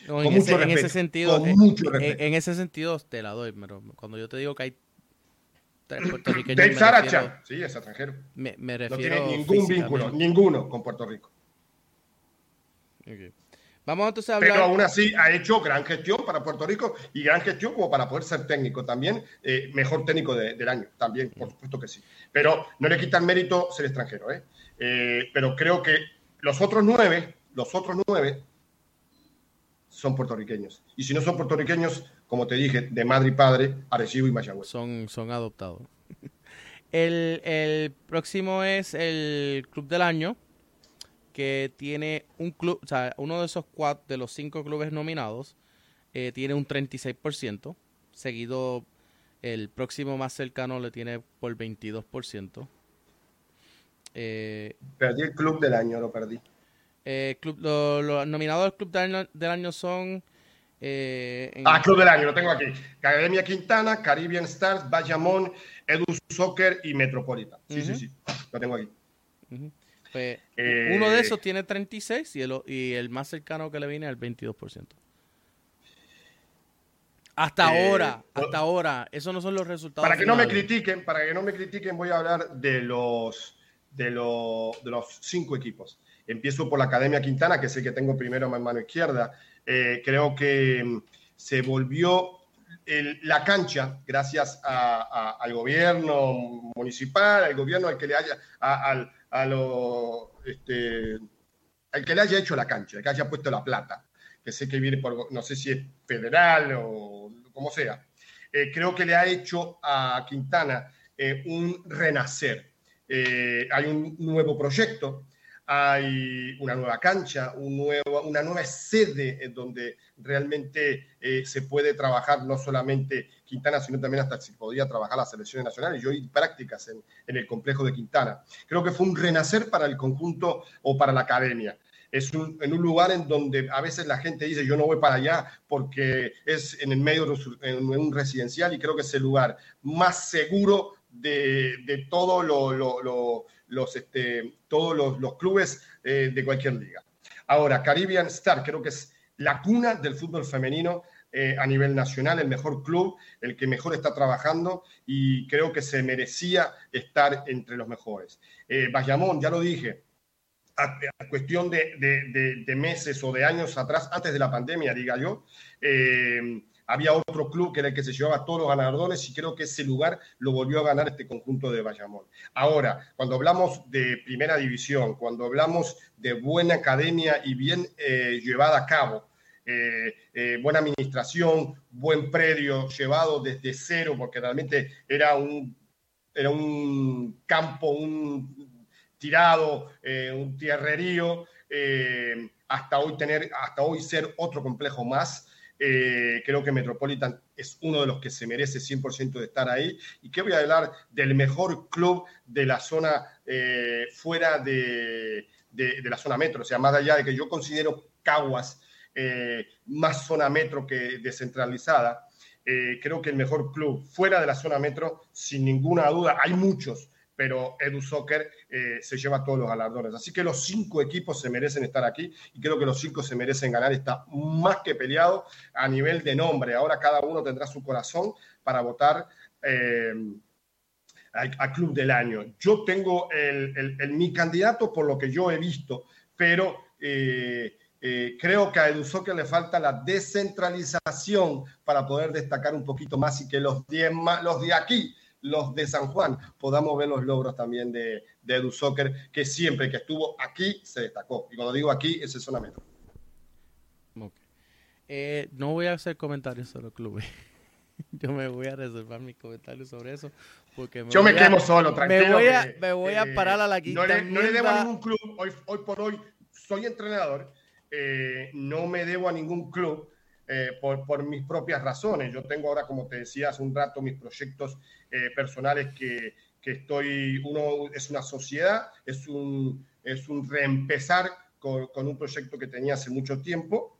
No, en, ese, en, ese, sentido, en, en, ese sentido te la doy, pero cuando yo te digo que hay tres puertorriqueños. Dave Saracha, sí, es extranjero. Me, me refiero. No tiene ningún vínculo, ninguno con Puerto Rico. Okay. Vamos entonces a hablar. Pero aún así ha hecho gran gestión para Puerto Rico y gran gestión como para poder ser técnico también, eh, mejor técnico de, del año, también, por supuesto que sí. Pero no le quitan mérito ser extranjero, ¿eh? ¿eh? pero creo que los otros nueve, los otros nueve son puertorriqueños. Y si no son puertorriqueños, como te dije, de madre y padre, Arecibo y Mayagüez. Son, son adoptados. El, el próximo es el Club del Año, que tiene un club, o sea, uno de esos cuatro, de los cinco clubes nominados, eh, tiene un 36%, seguido el próximo más cercano le tiene por 22%. Eh, perdí el club del año, lo perdí. Eh, club, los nominados del club del año, son... Eh, Ah, club del año, lo tengo aquí. Academia Quintana, Caribbean Stars, Bayamón, Edu Soccer y Metropolitan. Sí, sí, sí, lo tengo aquí. Pues, uno de esos tiene 36 y el, y el más cercano que le viene es el 22%. Hasta eh, ahora, hasta ahora, esos no son los resultados. Para que no me critiquen, para que no me critiquen, voy a hablar de los de, los, de los cinco equipos. Empiezo por la Academia Quintana, que es el que tengo primero en mano izquierda. Eh, creo que mm, se volvió la cancha gracias al gobierno municipal, al gobierno al que le haya, a este, al que le haya hecho la cancha, al que haya puesto la plata, que sé que viene por, no sé si es federal o como sea, eh, creo que le ha hecho a Quintana eh, un renacer. Hay un nuevo proyecto, hay una nueva cancha, un nuevo, una nueva sede en donde realmente eh, se puede trabajar no solamente Quintana, sino también hasta se podía trabajar las selecciones nacionales. Yo hice prácticas en, el complejo de Quintana. Creo que fue un renacer para el conjunto o para la academia. Es un, en un lugar en donde a veces la gente dice yo no voy para allá porque es en el medio de un residencial y creo que es el lugar más seguro de, de todo lo, lo los, este, todos los, los clubes eh, de cualquier liga. Ahora, Caribbean Star creo que es la cuna del fútbol femenino eh, a nivel nacional, el mejor club, el que mejor está trabajando y creo que se merecía estar entre los mejores. Eh, Bayamón, ya lo dije, a, a cuestión de, de, de, de, meses o de años atrás, antes de la pandemia, diga yo, eh, había otro club que era el que se llevaba todos los ganadores y creo que ese lugar lo volvió a ganar este conjunto de Bayamón. Ahora, cuando hablamos de primera división, cuando hablamos de buena academia y bien eh, llevada a cabo, eh, eh, buena administración, buen predio llevado desde cero, porque realmente era un, era un campo, un tirado, eh, un tierrerío, hasta hoy tener, hasta hoy ser otro complejo más. Eh, creo que Metropolitan es uno de los que se merece 100% de estar ahí. Y que voy a hablar del mejor club de la zona eh, fuera de, de, la zona metro. O sea, más allá de que yo considero Caguas eh, más zona metro que descentralizada, creo que el mejor club fuera de la zona metro, sin ninguna duda, hay muchos, pero Edu Soccer eh, se lleva todos los galardones. Así que los cinco equipos se merecen estar aquí y creo que los cinco se merecen ganar. Está más que peleado a nivel de nombre. Ahora cada uno tendrá su corazón para votar. Eh, al, club del año. Yo tengo el, mi candidato por lo que yo he visto, pero eh, creo que a Edu Soccer le falta la descentralización para poder destacar un poquito más y que los, diez los de aquí los de San Juan, podamos ver los logros también de, de Edu Soccer, que siempre que estuvo aquí se destacó. Y cuando digo aquí, es el zona metro. Okay. Eh, no voy a hacer comentarios sobre los clubes. Yo me voy a reservar mis comentarios sobre eso. Porque me Yo me quemo a, solo, tranquilo. Me voy a, me voy a parar a la quinta. No le, no le debo a ningún club. Hoy, hoy por hoy soy entrenador. Eh, no me debo a ningún club eh, por, mis propias razones. Yo tengo ahora, como te decía hace un rato, mis proyectos eh, personales que, que, estoy, uno es una sociedad, es un, es un reempezar con, con, un proyecto que tenía hace mucho tiempo.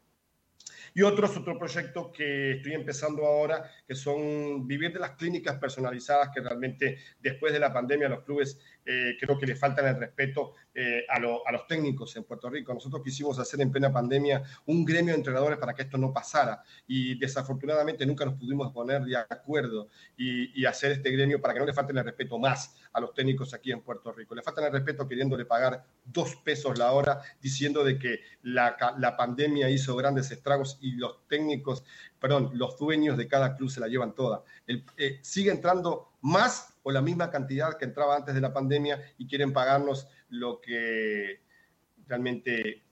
Y otro es otro proyecto que estoy empezando ahora, que son vivir de las clínicas personalizadas, que realmente después de la pandemia los clubes eh, creo que le faltan el respeto eh, a, a, los técnicos en Puerto Rico. Nosotros quisimos hacer en plena pandemia un gremio de entrenadores para que esto no pasara y desafortunadamente nunca nos pudimos poner de acuerdo y, y hacer este gremio para que no le falten el respeto más a los técnicos aquí en Puerto Rico. Le faltan el respeto queriéndole pagar dos pesos la hora, diciendo de que la, la pandemia hizo grandes estragos y los técnicos, perdón, los dueños de cada club se la llevan toda. El, eh, sigue entrando más o la misma cantidad que entraba antes de la pandemia y quieren pagarnos lo que realmente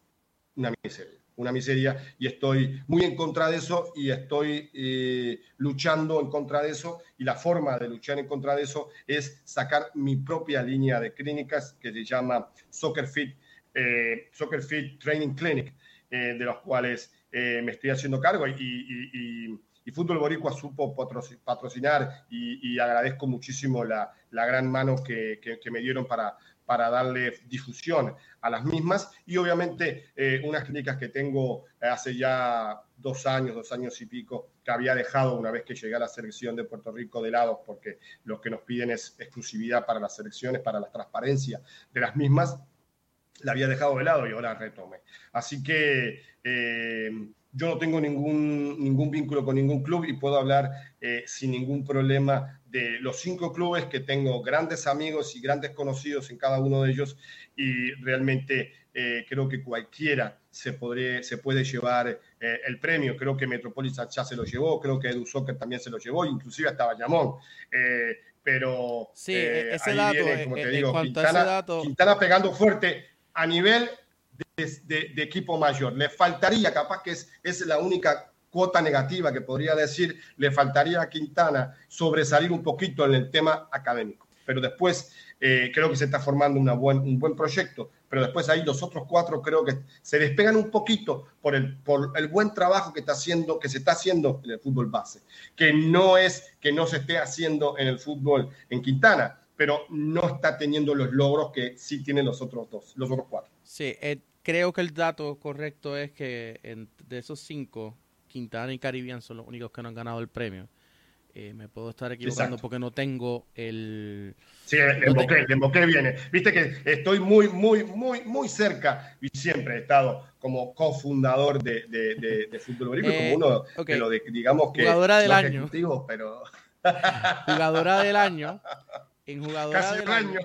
una miseria, una miseria. Y estoy muy en contra de eso y estoy eh, luchando en contra de eso. Y la forma de luchar en contra de eso es sacar mi propia línea de clínicas que se llama Soccer Fit, eh, Soccer Fit Training Clinic, eh, de los cuales eh, me estoy haciendo cargo. Y, y, y y Fútbol Boricua supo patrocinar y, agradezco muchísimo la, la gran mano que, que, me dieron para, para darle difusión a las mismas y obviamente eh, unas clínicas que tengo hace ya dos años, dos años y pico, que había dejado una vez que llegué a la selección de Puerto Rico de lado, porque lo que nos piden es exclusividad para las selecciones, para la transparencia de las mismas, la había dejado de lado y ahora retomé. Así que eh, yo no tengo ningún, ningún vínculo con ningún club y puedo hablar eh, sin ningún problema de los cinco clubes que tengo grandes amigos y grandes conocidos en cada uno de ellos y realmente eh, creo que cualquiera se, podré, se puede llevar eh, el premio. Creo que Metropolitan ya se lo llevó, creo que Edu Soccer también se lo llevó, inclusive hasta Bayamón. Pero sí, ese dato, viene, como te en, digo, Quintana, dato, Quintana pegando fuerte a nivel de, de, equipo mayor. Le faltaría, capaz que es, es la única cuota negativa que podría decir, le faltaría a Quintana sobresalir un poquito en el tema académico. Pero después eh, creo que se está formando una buen, un buen proyecto, pero después ahí los otros cuatro creo que se despegan un poquito por el, por el buen trabajo que, está haciendo, que se está haciendo en el fútbol base, que no es que no se esté haciendo en el fútbol en Quintana, pero no está teniendo los logros que sí tienen los otros dos, los otros cuatro. Sí, eh, creo que el dato correcto es que en, de esos cinco, Quintana y Caribbean son los únicos que no han ganado el premio. Eh, me puedo estar equivocando Exacto. porque no tengo el... Sí, le emboqué, emboqué viene. Viste que estoy muy, muy, muy, muy cerca y siempre he estado como cofundador de, de, de, de Fútbol Boricua, Eh, como uno de lo de, digamos que Jugadora del año. pero Jugadora del año. En jugadora casi del año.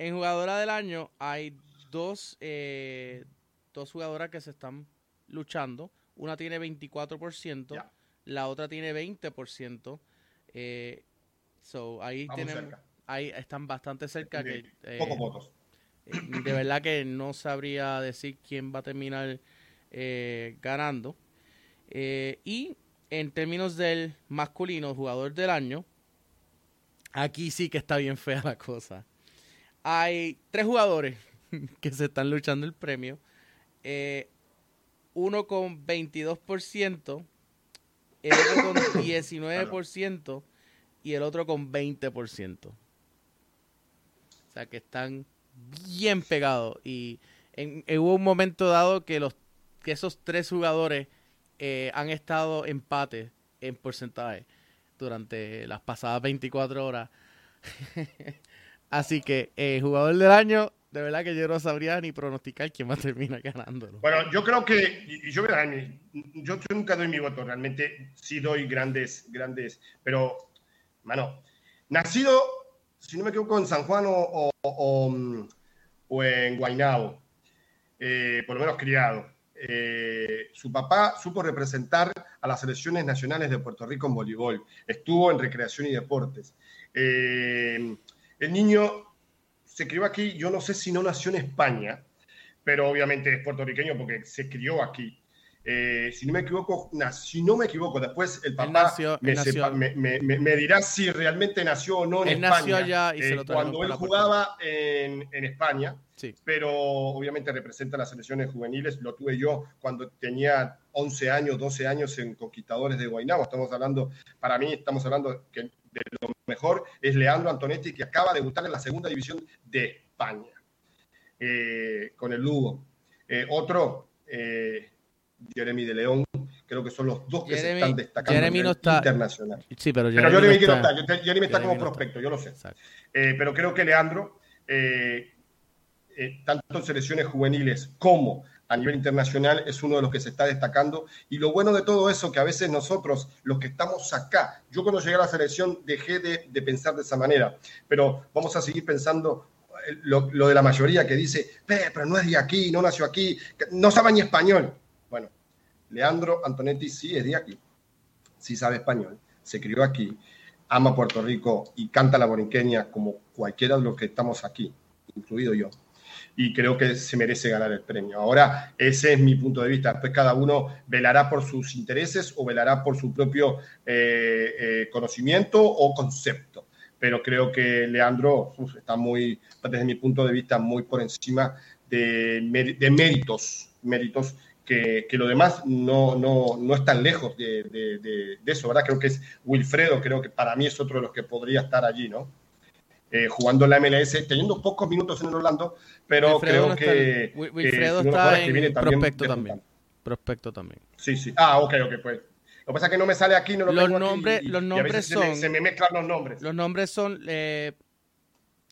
En jugadora del año hay dos, eh, dos jugadoras que se están luchando. Una tiene 24%, Ya. la otra tiene 20%. Eh, so, ahí Vamos tienen, cerca. ahí están bastante cerca. Que, eh, Pocos votos. eh, de verdad que no sabría decir quién va a terminar eh, ganando. Y en términos del masculino, jugador del año, aquí sí que está bien fea la cosa. Hay tres jugadores que se están luchando el premio. Eh, uno con 22%, el otro con 19% y el otro con 20%. O sea que están bien pegados. Y en, en- hubo un momento dado que, los, que esos tres jugadores eh, han estado empate en porcentaje durante las pasadas 24 horas. Así que eh, jugador del año, de verdad que yo no sabría ni pronosticar quién va a terminar ganándolo. Bueno, yo creo que, yo, yo, nunca doy mi voto, realmente sí doy grandes, grandes, pero, mano, nacido, si no me equivoco, en San Juan o, o, o en Guaynabo, eh, por lo menos criado. Eh, su papá supo representar a las selecciones nacionales de Puerto Rico en voleibol, estuvo en recreación y deportes. Eh, el niño se crió aquí, yo no sé si no nació en España, pero obviamente es puertorriqueño porque se crió aquí. Eh, si no me equivoco, na- si no me equivoco, después el papá nació- me, sepa- me- me- me- dirá si realmente nació o no en Él España. nació allá y se eh, lo trajeron cuando él jugaba en, en España, Sí. pero obviamente representa las selecciones juveniles. Lo tuve yo cuando tenía 11 años, 12 años en Conquistadores de Guaynabo. Estamos hablando, para mí, estamos hablando que de lo mejor es Leandro Antonetti, que acaba de debutar en la segunda división de España eh, con el Lugo. Eh, otro, eh, Jeremy de León. Creo que son los dos que se Jeremy- están destacando Jeremy no está- internacional. Sí, pero Pero Jeremy Jeremy no está- Jeremy está Jeremy como no prospecto, yo lo sé. Pero creo que Leandro, eh, eh, tanto en selecciones juveniles como a nivel internacional, es uno de los que se está destacando. Y lo bueno de todo eso, que a veces nosotros, los que estamos acá, yo cuando llegué a la selección dejé de, pensar de esa manera, pero vamos a seguir pensando eh, lo, lo de la mayoría que dice, "Pe, pero no es de aquí, no nació aquí, no sabe ni español. Bueno, Leandro Antonetti sí es de aquí, sí sabe español, se crió aquí, ama Puerto Rico y canta la borinqueña como cualquiera de los que estamos aquí, incluido yo. Y creo que se merece ganar el premio. Ahora, ese es mi punto de vista. Después cada uno velará por sus intereses o velará por su propio eh, eh, conocimiento o concepto. Pero creo que Leandro uf, está muy, desde mi punto de vista, muy por encima de, de méritos, méritos que, que lo demás no, no, no es tan lejos de, de- de- de eso, ¿verdad? Creo que es Wilfredo, creo que para mí es otro de los que podría estar allí, ¿no? Eh, jugando en la MLS, teniendo pocos minutos en el Orlando, pero Wilfredo creo que, está Wilfredo está en viene también prospecto también. Prospecto también. Sí, sí. Ah, ok, ok, pues. Lo que pasa es que no me sale aquí, no lo Los tengo aquí, nombres- y- los y a nombres veces se me- son- se me mezclan los nombres. Los nombres son eh,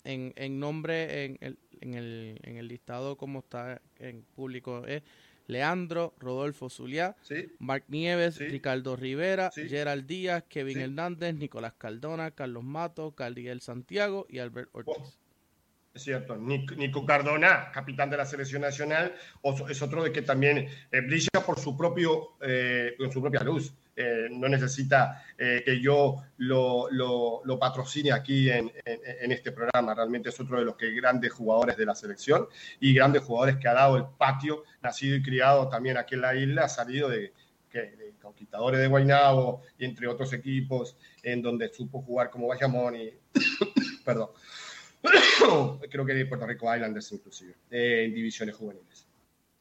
en, en nombre en el, en, el, en el listado como está en público es Leandro, Rodolfo Zuliá, Sí, Mark Nieves, Sí. Ricardo Rivera, Sí. Gerald Díaz, Kevin. Hernández, Nicolás Cardona, Carlos Mato, Cardiel Santiago y Albert Ortiz. Oh. Es cierto. Nic- Nico Cardona, capitán de la selección nacional, es otro de que también eh, brilla por su, propio, eh, con su propia luz. Eh, no necesita eh, que yo lo, lo- lo patrocine aquí en, en- en este programa. Realmente es otro de los que grandes jugadores de la selección y grandes jugadores que ha dado el patio, nacido y criado también aquí en la isla, ha salido de, de Conquistadores de Guaynabo y entre otros equipos en donde supo jugar como Bayamón y, perdón, creo que de Puerto Rico Islanders inclusive, en divisiones juveniles.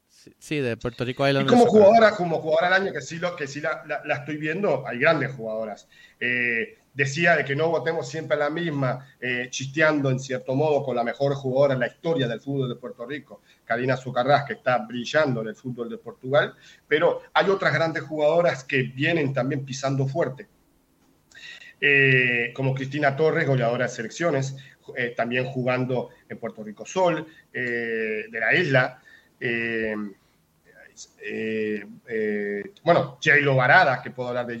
Sí, sí, de Puerto Rico Y Islanders. como Soccer. jugadora, como jugadora del año, que sí, lo, que sí la, la- la estoy viendo, hay grandes jugadoras. Eh, decía de que no votemos siempre a la misma, eh, chisteando en cierto modo con la mejor jugadora en la historia del fútbol de Puerto Rico, Karina Zucarrás, que está brillando en el fútbol de Portugal, pero hay otras grandes jugadoras que vienen también pisando fuerte. Eh, como Cristina Torres, goleadora de selecciones, eh, también jugando en Puerto Rico Sol, eh, de la isla. Eh, bueno, J-Lo Varada, que puedo hablar de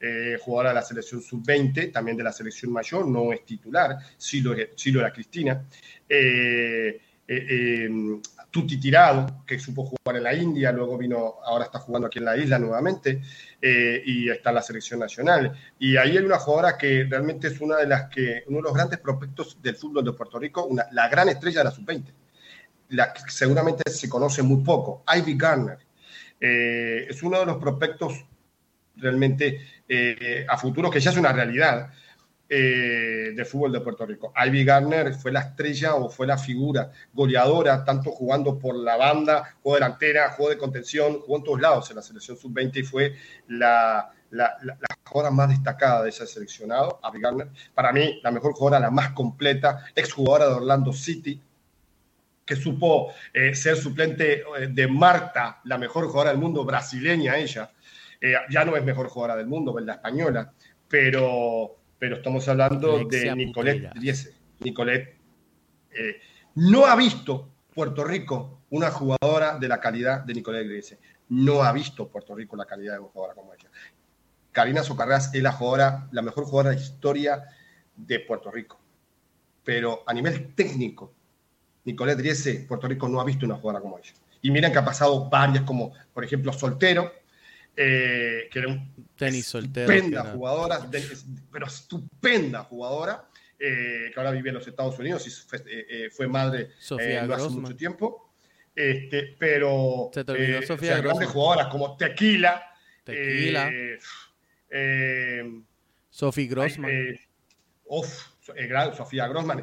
eh, jugadora de la selección sub-20, también de la selección mayor, no es titular, sí lo, era Cristina. Eh, eh, Tuti Tirado, que supo jugar en la India, luego vino, ahora está jugando aquí en la isla nuevamente, eh, y está en la selección nacional. Y ahí hay una jugadora que realmente es una de las que, uno de los grandes prospectos del fútbol de Puerto Rico, una, la gran estrella de la sub-20 la que seguramente se conoce muy poco, Ivy Garner. Eh, es uno de los prospectos realmente eh, a futuro que ya es una realidad eh, del fútbol de Puerto Rico. Ivy Garner fue la estrella o fue la figura goleadora, tanto jugando por la banda, jugó delantera, jugó de contención, jugó en todos lados en la selección sub-20 y fue la, la, la, jugadora más destacada de ese seleccionado, Ivy Garner. Para mí, la mejor jugadora, la más completa, exjugadora de Orlando City, que supo eh, ser suplente de Marta, la mejor jugadora del mundo, brasileña ella. Eh, ya no es mejor jugadora del mundo, es la española, pero, pero estamos hablando Alexia de Nicolette. Driese. Nicolette eh, no ha visto Puerto Rico una jugadora de la calidad de Nicolette Driese. No ha visto Puerto Rico la calidad de una jugadora como ella. Karina Socarrás es la jugadora, la mejor jugadora de la historia de Puerto Rico. Pero a nivel técnico, Nicolette Driese, Puerto Rico no ha visto una jugadora como ella. Y miren que ha pasado varias, como por ejemplo Soltero, eh, que era un Tenis soltero. estupenda jugadora, de- pero estupenda jugadora, eh, que ahora vive en los Estados Unidos y fue, eh, eh, fue madre Sofía eh, no hace mucho tiempo. Este, pero Se te olvidó eh, Sofía o sea, grandes jugadoras como Tequila, Tequila. Sophie Grossman. eh, gran- Sofía Grossman.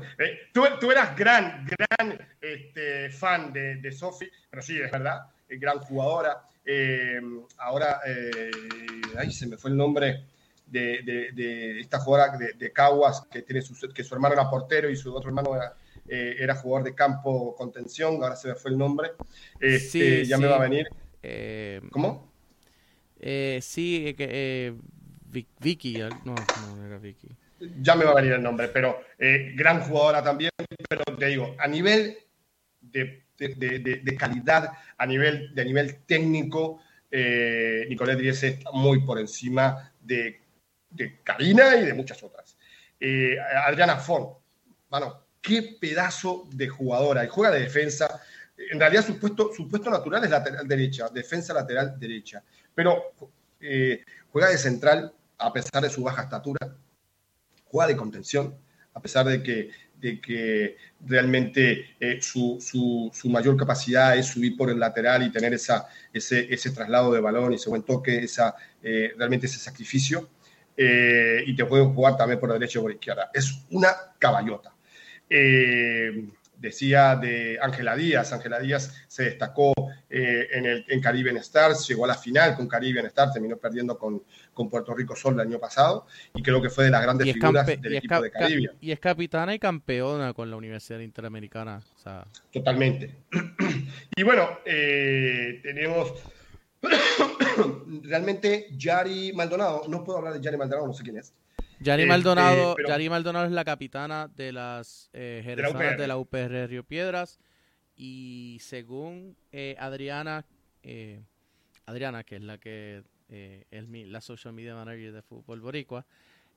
Tú, tú eras gran, gran este, fan de, de Sophie, pero sí, es verdad, gran jugadora. Eh, ahora, eh, ahí se me fue el nombre de, de- de esta jugadora de, de Caguas, que tiene su, que su hermano era portero y su otro hermano era, eh, era jugador de campo contención, ahora se me fue el nombre, Sí, este, ya sí. me va a venir. Eh, ¿Cómo? sí, Vicky. No, no era Vicky. Ya me va a venir el nombre, pero eh, gran jugadora también, pero te digo, a nivel de, de- calidad, a nivel, de nivel técnico, eh, Nicolette Dries está muy por encima de, de Karina y de muchas otras. Eh, Adriana Ford, bueno, qué pedazo de jugadora, y juega de defensa. En realidad su puesto, su puesto natural es lateral derecha, defensa lateral derecha, pero eh, juega de central a pesar de su baja estatura, juega de contención, a pesar de que, de que realmente eh, su, su- su mayor capacidad es subir por el lateral y tener esa, ese, ese traslado de balón y ese buen toque, esa, eh, realmente ese sacrificio. Eh, y te puede jugar también por la derecha o por la izquierda. Es una caballota. Decía de Ángela Díaz. Ángela Díaz se destacó eh, en, el, en Caribbean Stars, llegó a la final con Caribbean Stars, terminó perdiendo con, con Puerto Rico Sol el año pasado y creo que fue de las grandes figuras del equipo de Caribbean. y es capitana y campeona con la Universidad Interamericana. O sea, Totalmente. Y bueno, eh, tenemos realmente Yari Maldonado. No puedo hablar de Yari Maldonado, no sé quién es. Yari Este, Maldonado, pero- Yari Maldonado es la capitana de las eh, de la UPR Río Piedras y según eh, Adriana, eh, Adriana que es la que eh, es mi- la social media manager de fútbol boricua,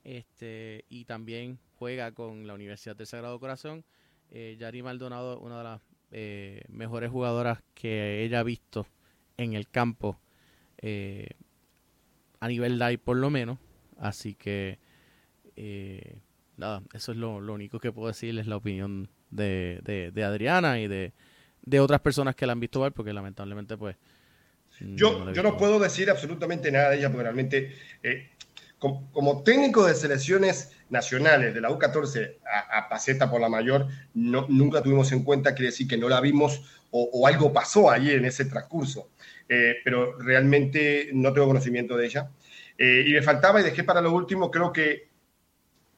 este y también juega con la Universidad del Sagrado Corazón. Yari Maldonado, una de las mejores jugadoras que ella ha visto en el campo a nivel live por lo menos, así que eh, nada, eso es lo, lo único que puedo decir, es la opinión de, de, de Adriana y de, de otras personas que la han visto jugar, porque lamentablemente pues... Yo, la he yo no puedo decir absolutamente nada de ella porque realmente, eh, com- como, técnico de selecciones nacionales de la U14 a, a Paceta por la mayor, no, nunca tuvimos en cuenta, quiere decir que no la vimos o, o algo pasó ahí en ese transcurso. Eh, pero realmente no tengo conocimiento de ella. Eh, y me faltaba y dejé para lo último, creo que,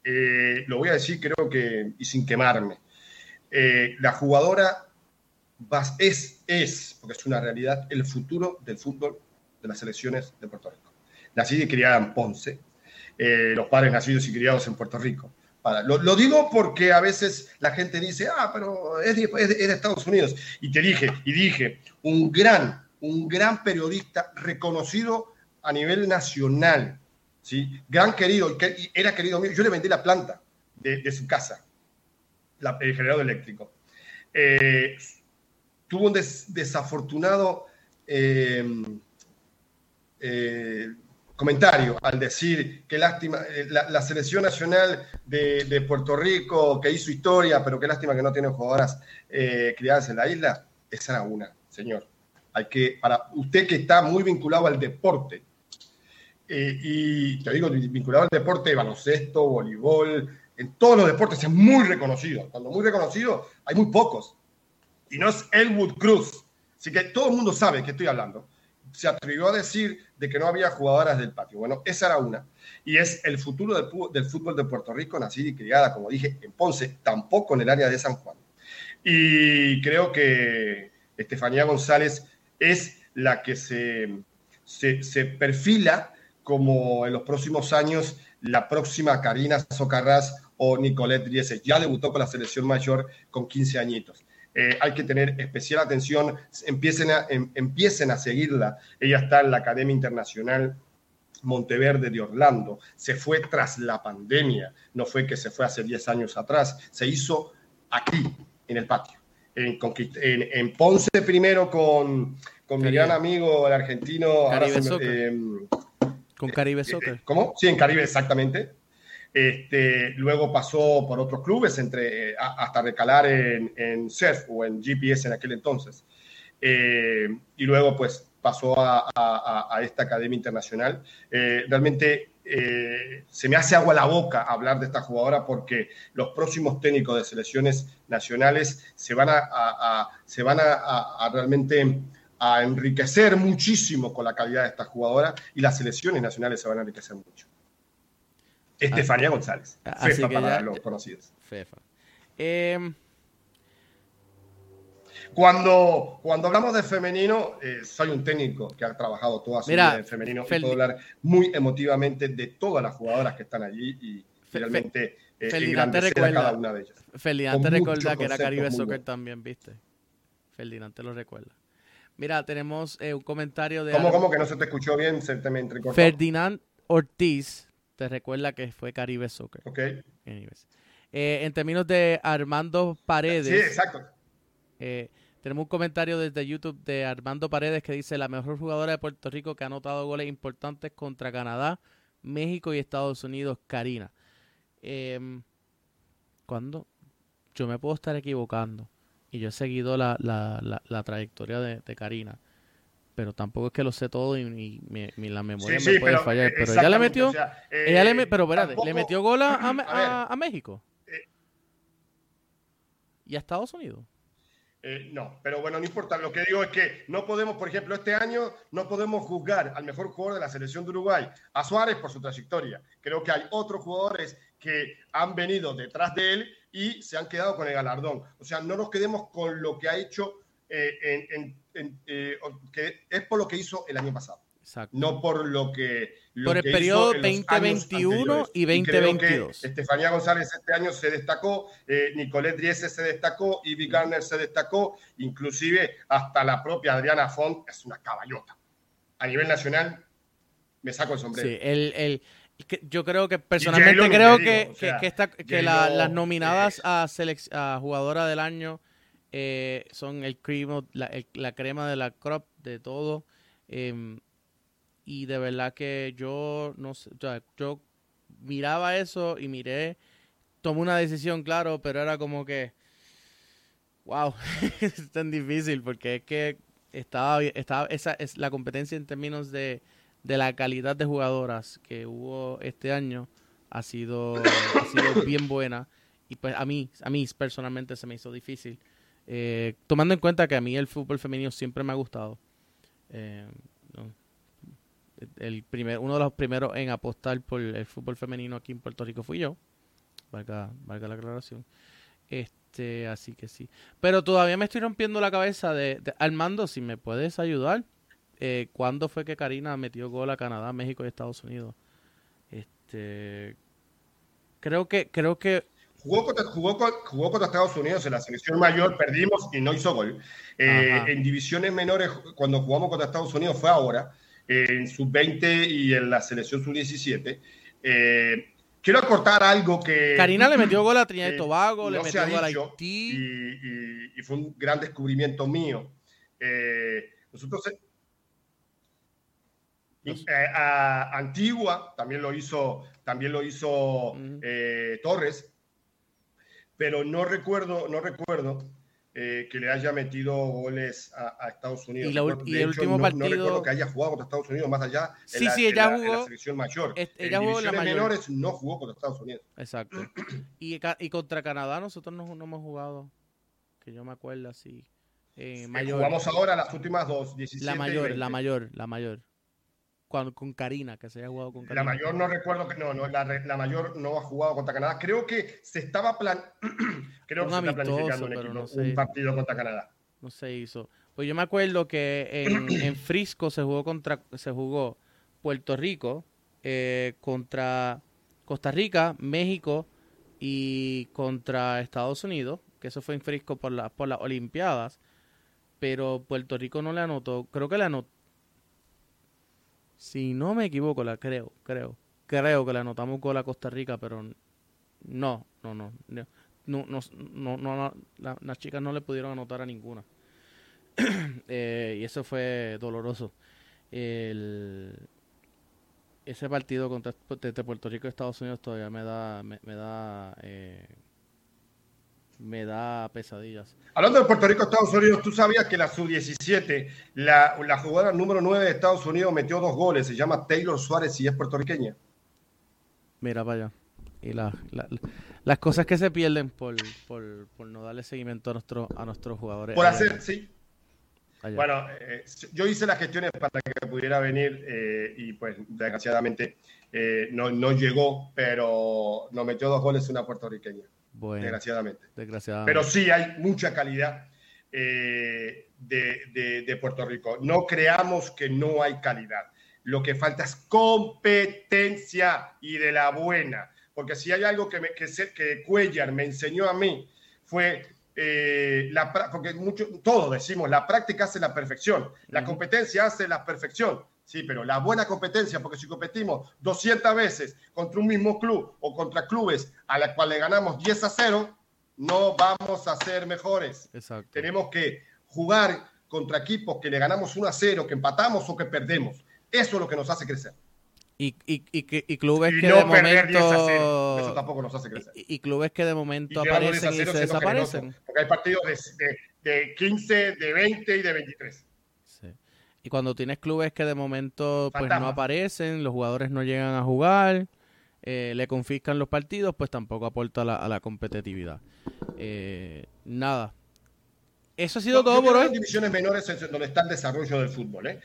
eh, lo voy a decir, creo que, y sin quemarme, eh, la jugadora es, es, porque es una realidad, el futuro del fútbol de las selecciones de Puerto Rico. Nacida y criada en Ponce, eh, los padres nacidos y criados en Puerto Rico. Para- lo, lo digo porque a veces la gente dice, ah, pero es de, es de- es de Estados Unidos. Y te dije, y dije, un gran, un gran periodista reconocido a nivel nacional, Gran querido, que- era querido mío. Yo le vendí la planta de, su casa, la- el generador eléctrico. Eh, tuvo un des- desafortunado eh, eh, comentario al decir que lástima, la, selección nacional de, de Puerto Rico que hizo historia, pero qué lástima que no tiene jugadoras criadas en la isla, esa era una, señor. Hay que, para usted que está muy vinculado al deporte, eh, y te digo, vinculado al deporte, baloncesto, voleibol, en todos los deportes es muy reconocido. Cuando muy reconocido, hay muy pocos. Y no es Elwood Cruz. Así que todo el mundo sabe que estoy hablando. Se atrevió a decir de que no había jugadoras del patio. Bueno, esa era una. Y es el futuro del, del fútbol de Puerto Rico, nacida y criada, como dije, en Ponce, tampoco en el área de San Juan. Y creo que Estefanía González es la que se, se, se perfila como en los próximos años la próxima Karina Socarrás o Nicolette Driese. Ya debutó con la selección mayor con 15 añitos. Eh, hay que tener especial atención, empiecen a, em- empiecen a seguirla. Ella está en la Academia Internacional Monteverde de Orlando. Se fue tras la pandemia, no fue que se fue hace 10 años atrás, se hizo aquí, en el patio. En, en- en Ponce primero con, con mi gran amigo, el argentino. ahora se em, Con Caribe eh, Soccer. ¿Cómo? Sí, en Caribe, exactamente. Este, luego pasó por otros clubes entre, eh, hasta recalar en, en Surf o en GPS en aquel entonces. Eh, y luego pues pasó a, a- esta Academia Internacional. Eh, realmente eh, se me hace agua la boca hablar de esta jugadora porque los próximos técnicos de selecciones nacionales se van a, se van a realmente a enriquecer muchísimo con la calidad de esta jugadora y las selecciones nacionales se van a enriquecer mucho. Estefanía González, Así Fefa que para ya- los conocidos. Fefa. Eh, Cuando, cuando hablamos de femenino, eh, soy un técnico que ha trabajado toda su Mira, vida en femenino Fel- y puedo hablar muy emotivamente de todas las jugadoras que están allí y realmente eh, Ferdinand te engrandecer a recuerda- cada una de ellas. Ferdinand te recuerda que era Caribe Soccer también, ¿viste? Ferdinand te lo recuerda. Mira, tenemos eh, un comentario de ¿Cómo, cómo que no se te escuchó bien? Se te me entrecortó. Ferdinand Ortiz. Te recuerda que fue Caribe Soccer. Ok. Eh, en términos de Armando Paredes. Sí, exacto. Eh, tenemos un comentario desde YouTube de Armando Paredes que dice la mejor jugadora de Puerto Rico que ha anotado goles importantes contra Canadá, México y Estados Unidos, Karina. Eh, ¿Cuándo? Yo me puedo estar equivocando y yo he seguido la, la, la, la trayectoria de, de Karina, pero tampoco es que lo sé todo y, y mi- mi- la memoria Sí, me sí, puede pero, fallar. eh, Pero ella le metió, o sea, eh, ella le me- pero espérate, tampoco- le metió gol a- a México Eh. y a Estados Unidos. Eh, no, pero bueno, no importa. Lo que digo es que no podemos, por ejemplo, este año no podemos juzgar al mejor jugador de la selección de Uruguay, a Suárez, por su trayectoria. Creo que hay otros jugadores que han venido detrás de él y se han quedado con el galardón. O sea, no nos quedemos con lo que ha hecho, eh, en- en- en, eh, que es por lo que hizo el año pasado, Exacto. no por lo que. lo Por el que periodo hizo en los años 2021 anteriores. y creo que 2022. Estefanía González este año se destacó, eh, Nicolette se destacó, Ivy Garner se destacó, inclusive hasta la propia Adriana Font es una caballota. A nivel nacional, me saco el sombrero. Sí, el, el, que yo creo que personalmente creo que, digo, o sea, que, que esta- que la- J-Lo, las nominadas eh, a, selec- a jugadora del año eh, son el crema, la, el- la crema de la crop de todo. em, y de verdad que yo no sé, o sea, yo miraba eso y miré, tomé una decisión, claro, pero era como que, wow, es tan difícil porque es que estaba, estaba esa es la competencia en términos de, de la calidad de jugadoras que hubo este año ha sido, ha sido bien buena y pues a mí, a mí personalmente se me hizo difícil. Eh, tomando en cuenta que a mí el fútbol femenino siempre me ha gustado. Eh, no. el primer, uno de los primeros en apostar por el fútbol femenino aquí en Puerto Rico fui yo. Valga, valga la aclaración. Este, así que sí. Pero todavía me estoy rompiendo la cabeza de, de- Armando, si me puedes ayudar. Eh, ¿Cuándo fue que Karina metió gol a Canadá, México y Estados Unidos? Este, creo que, creo que Jugó contra, jugó, jugó contra Estados Unidos en la selección mayor, perdimos y no hizo gol. Eh, en divisiones menores, cuando jugamos contra Estados Unidos fue ahora, eh, en sub-20 y en la selección sub-17. Eh, quiero acortar algo que... Karina le metió gol a Trinidad y Tobago, le no metió gol a Haití. Y, y- y fue un gran descubrimiento mío. Nosotros... eh, eh, a Antigua también lo hizo, también lo hizo eh, Torres, pero no recuerdo, no recuerdo eh, que le haya metido goles a, a Estados Unidos. Y la el hecho, último no, no partido- recuerdo que haya jugado contra Estados Unidos más allá. en Sí, la- sí, en ella la- en la jugó- selección mayor. es- en ella jugó en la mayor. menores no jugó contra Estados Unidos. Exacto. Y, contra Canadá nosotros no, no hemos jugado, que yo me acuerdo así. Eh, mayor. Jugamos ahora las últimas dos, 17 la mayor, 20. la mayor, la mayor. Con Karina, que se haya jugado con Karina. La mayor no recuerdo que no, no la, mayor no ha jugado contra Canadá. Creo que se estaba plan creo Un que se está planificando un, pero equipo- no sé. un partido contra Canadá. No se hizo. Pues yo me acuerdo que en, en Frisco se jugó contra se jugó Puerto Rico eh, contra Costa Rica, México y contra Estados Unidos, que eso fue en Frisco por la, por las Olimpiadas, pero Puerto Rico no le anotó, creo que le anotó, si no me equivoco, la creo, creo. Creo que la anotamos con la Costa Rica, pero no, no, no. No, no, no, no, no la, las chicas no le pudieron anotar a ninguna. Eh, y eso fue doloroso. Ese partido contra este Puerto Rico y Estados Unidos todavía me da, me, me da eh, me da pesadillas. Hablando de Puerto Rico, Estados Unidos, tú sabías que la sub-17, la, la jugadora número 9 de Estados Unidos metió dos goles, se llama Taylor Suárez y es puertorriqueña. Mira para allá. Y la- la- la- las cosas que se pierden por, por, por no darle seguimiento a, nuestro, a nuestros jugadores. Por hacer, sí. Allá. Bueno, eh, yo hice las gestiones para que pudiera venir eh, y pues desgraciadamente eh, no, no llegó, pero nos metió dos goles una puertorriqueña, Bueno, desgraciadamente. desgraciadamente. Pero sí hay mucha calidad. eh, de, de- de Puerto Rico. No creamos que no hay calidad. Lo que falta es competencia y de la buena. Porque si hay algo que, me, que, sé- que Cuellar me enseñó a mí fue eh, la porque mucho, todo decimos, la práctica hace la perfección, la competencia hace la perfección. Sí, pero la buena competencia, porque si competimos 200 veces contra un mismo club o contra clubes a la cual le ganamos 10 a 0, no vamos a ser mejores. Exacto. Tenemos que jugar contra equipos que le ganamos 1 a 0, que empatamos o que perdemos. Eso es lo que nos hace crecer. Y, y, y, y clubes que no de perder 10 a 0. momento. Eso tampoco nos hace crecer. Y, clubes que de momento llevamos 10 a aparecen y 0 se desaparecen. generosos, Porque hay partidos de, de, de 15, de 20 y de 23. Y cuando tienes clubes que de momento pues no aparecen, los jugadores no llegan a jugar, eh, le confiscan los partidos, pues tampoco aporta a la, a la competitividad. Eh, nada. Eso ha sido todo por hoy. Las divisiones menores es donde está el desarrollo del fútbol. ¿eh?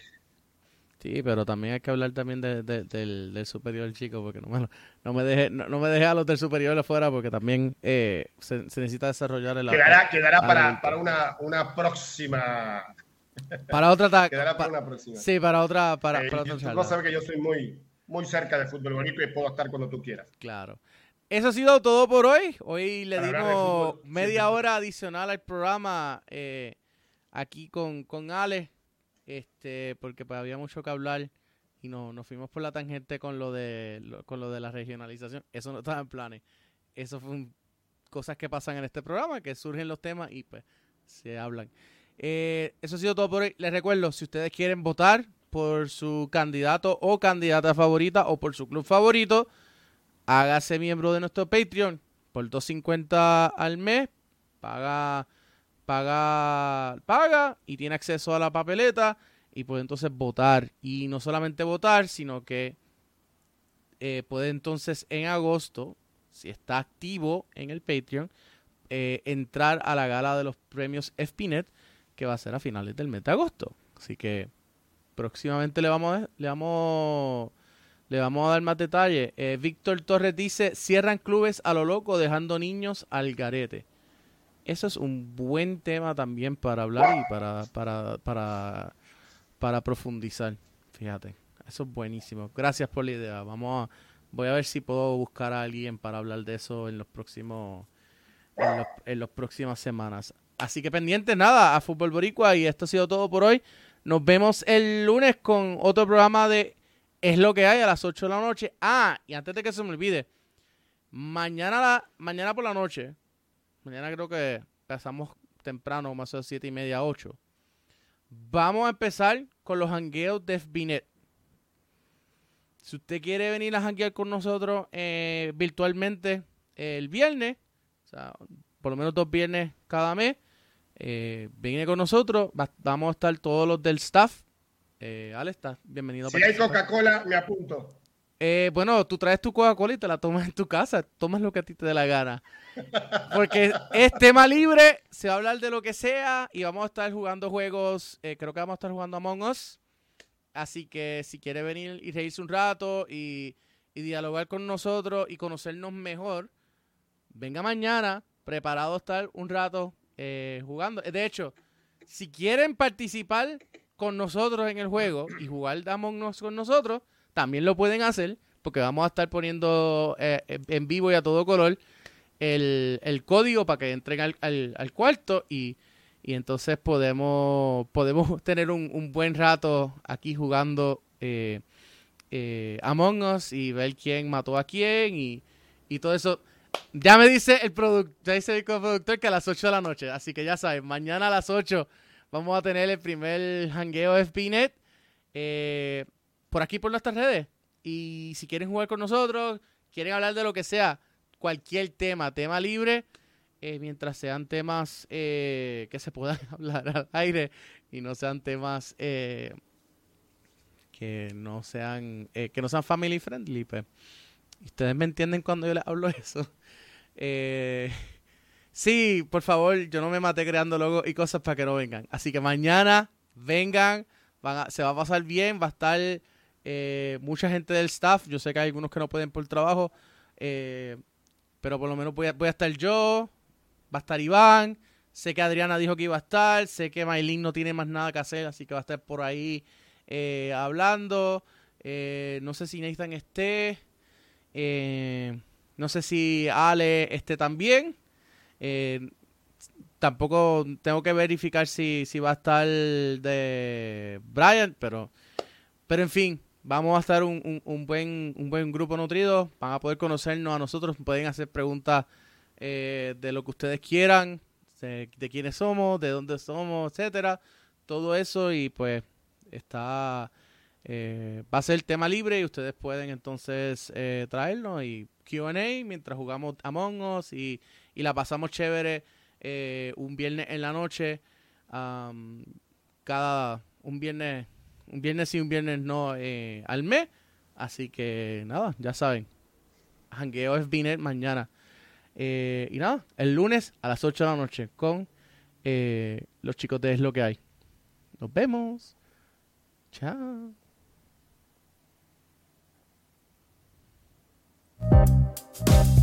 Sí, pero también hay que hablar también de- de- del, del superior chico, porque no me, no me deje no, no me deje a los del superior afuera, porque también eh, se, se necesita desarrollar el Quedará, quedará para, adulto. para una, una próxima. Para otra Quedará para pa- una próxima. sí, para otra para, Eh, para otra tú charla. sabes que yo soy muy, muy cerca del fútbol bonito y puedo estar cuando tú quieras. Claro. Eso ha sido todo por hoy. Hoy le Para dimos media hora adicional al programa eh, aquí con, con Ale, este, porque pues, había mucho que hablar y no, nos fuimos por la tangente con lo de lo- con lo de la regionalización. Eso no estaba en planes. Eso fue un- cosas que pasan en este programa, que surgen los temas y pues se hablan. Eh, eso ha sido todo por hoy. Les recuerdo, si ustedes quieren votar por su candidato o candidata favorita o por su club favorito, hágase miembro de nuestro Patreon por 250 al mes, paga paga paga y tiene acceso a la papeleta y puede entonces votar y no solamente votar, sino que eh, puede entonces en agosto, si está activo en el Patreon, eh, entrar a la gala de los premios FPNet que va a ser a finales del mes de agosto. Así que próximamente le vamos a, le vamos le vamos a dar más detalles. Eh, Víctor Torres dice, cierran clubes a lo loco dejando niños al garete. Eso es un buen tema también para hablar y para, para, para, para profundizar. Fíjate, eso es buenísimo. Gracias por la idea. Vamos a, voy a ver si puedo buscar a alguien para hablar de eso en los próximos, en los, en las próximas semanas. Así que pendientes, nada, a Fútbol Boricua y esto ha sido todo por hoy. Nos vemos el lunes con otro programa de Es lo que hay a las 8 de la noche. Ah, y antes de que se me olvide, mañana, la, mañana por la noche, mañana creo que empezamos temprano, más o menos 7 y media, 8. Vamos a empezar con los hangueos de FBNet. Si usted quiere venir a hanguear con nosotros eh, virtualmente el viernes, o sea, por lo menos dos viernes cada mes, eh, viene con nosotros. Va- vamos a estar todos los del staff. Eh, Ale, estás bienvenido. Si hay. Coca-Cola, me apunto. Eh, bueno, tú traes tu Coca-Cola y te la tomas en tu casa. Tomas lo que a ti te dé la gana. Porque es tema libre, se va a hablar de lo que sea y vamos a estar jugando juegos. eh, creo que vamos a estar jugando Among Us. Así que si quiere venir y reírse un rato y, y dialogar con nosotros y conocernos mejor, venga mañana, preparado a estar un rato eh, jugando. De hecho, si quieren participar con nosotros en el juego y jugar Among Us con nosotros, también lo pueden hacer, porque vamos a estar poniendo eh, en vivo y a todo color el, el código para que entren al, al- cuarto y, y entonces podemos, podemos tener un, un buen rato aquí jugando eh, eh, Among Us y ver quién mató a quién y, y todo eso. Ya me dice el productor, dice el productor que a las 8 de la noche, así que ya saben, mañana a las 8 vamos a tener el primer hangueo FBNet eh, por aquí por nuestras redes. Y si quieren jugar con nosotros, quieren hablar de lo que sea, cualquier tema, tema libre, eh, mientras sean temas eh, que se puedan hablar al aire y no sean temas eh, que no sean que no sean family friendly, pues. Ustedes me entienden cuando yo les hablo eso. Eh, sí, por favor, yo no me maté creando logos y cosas para que no vengan. Así que mañana vengan, se va a pasar bien, va a estar eh, mucha gente del staff. Yo sé que hay algunos que no pueden por trabajo, eh, pero por lo menos voy a, voy a estar yo, va a estar Iván, Sé que Adriana dijo que iba a estar. Sé que Maylin no tiene más nada que hacer, así que va a estar por ahí eh, hablando. Eh, no sé si Nathan esté. Eh, no sé si Ale esté también. Eh, tampoco tengo que verificar si, si va a estar de Brian, pero, pero en fin, vamos a estar un, un, buen, un buen grupo nutrido. Van a poder conocernos a nosotros, pueden hacer preguntas eh, de lo que ustedes quieran, de, de quiénes somos, de dónde somos, etcétera. Todo eso y pues está eh, va a ser tema libre y ustedes pueden entonces eh, traernos y QA mientras jugamos Among Us y, y la pasamos chévere eh, un viernes en la noche. Cada un viernes, un viernes sí, un viernes no eh, al mes. Así que nada, ya saben. Hangueo es Binet mañana. Eh, y nada, el lunes a las 8 de la noche con los chicos de Es lo que hay. Nos vemos. Chao. Música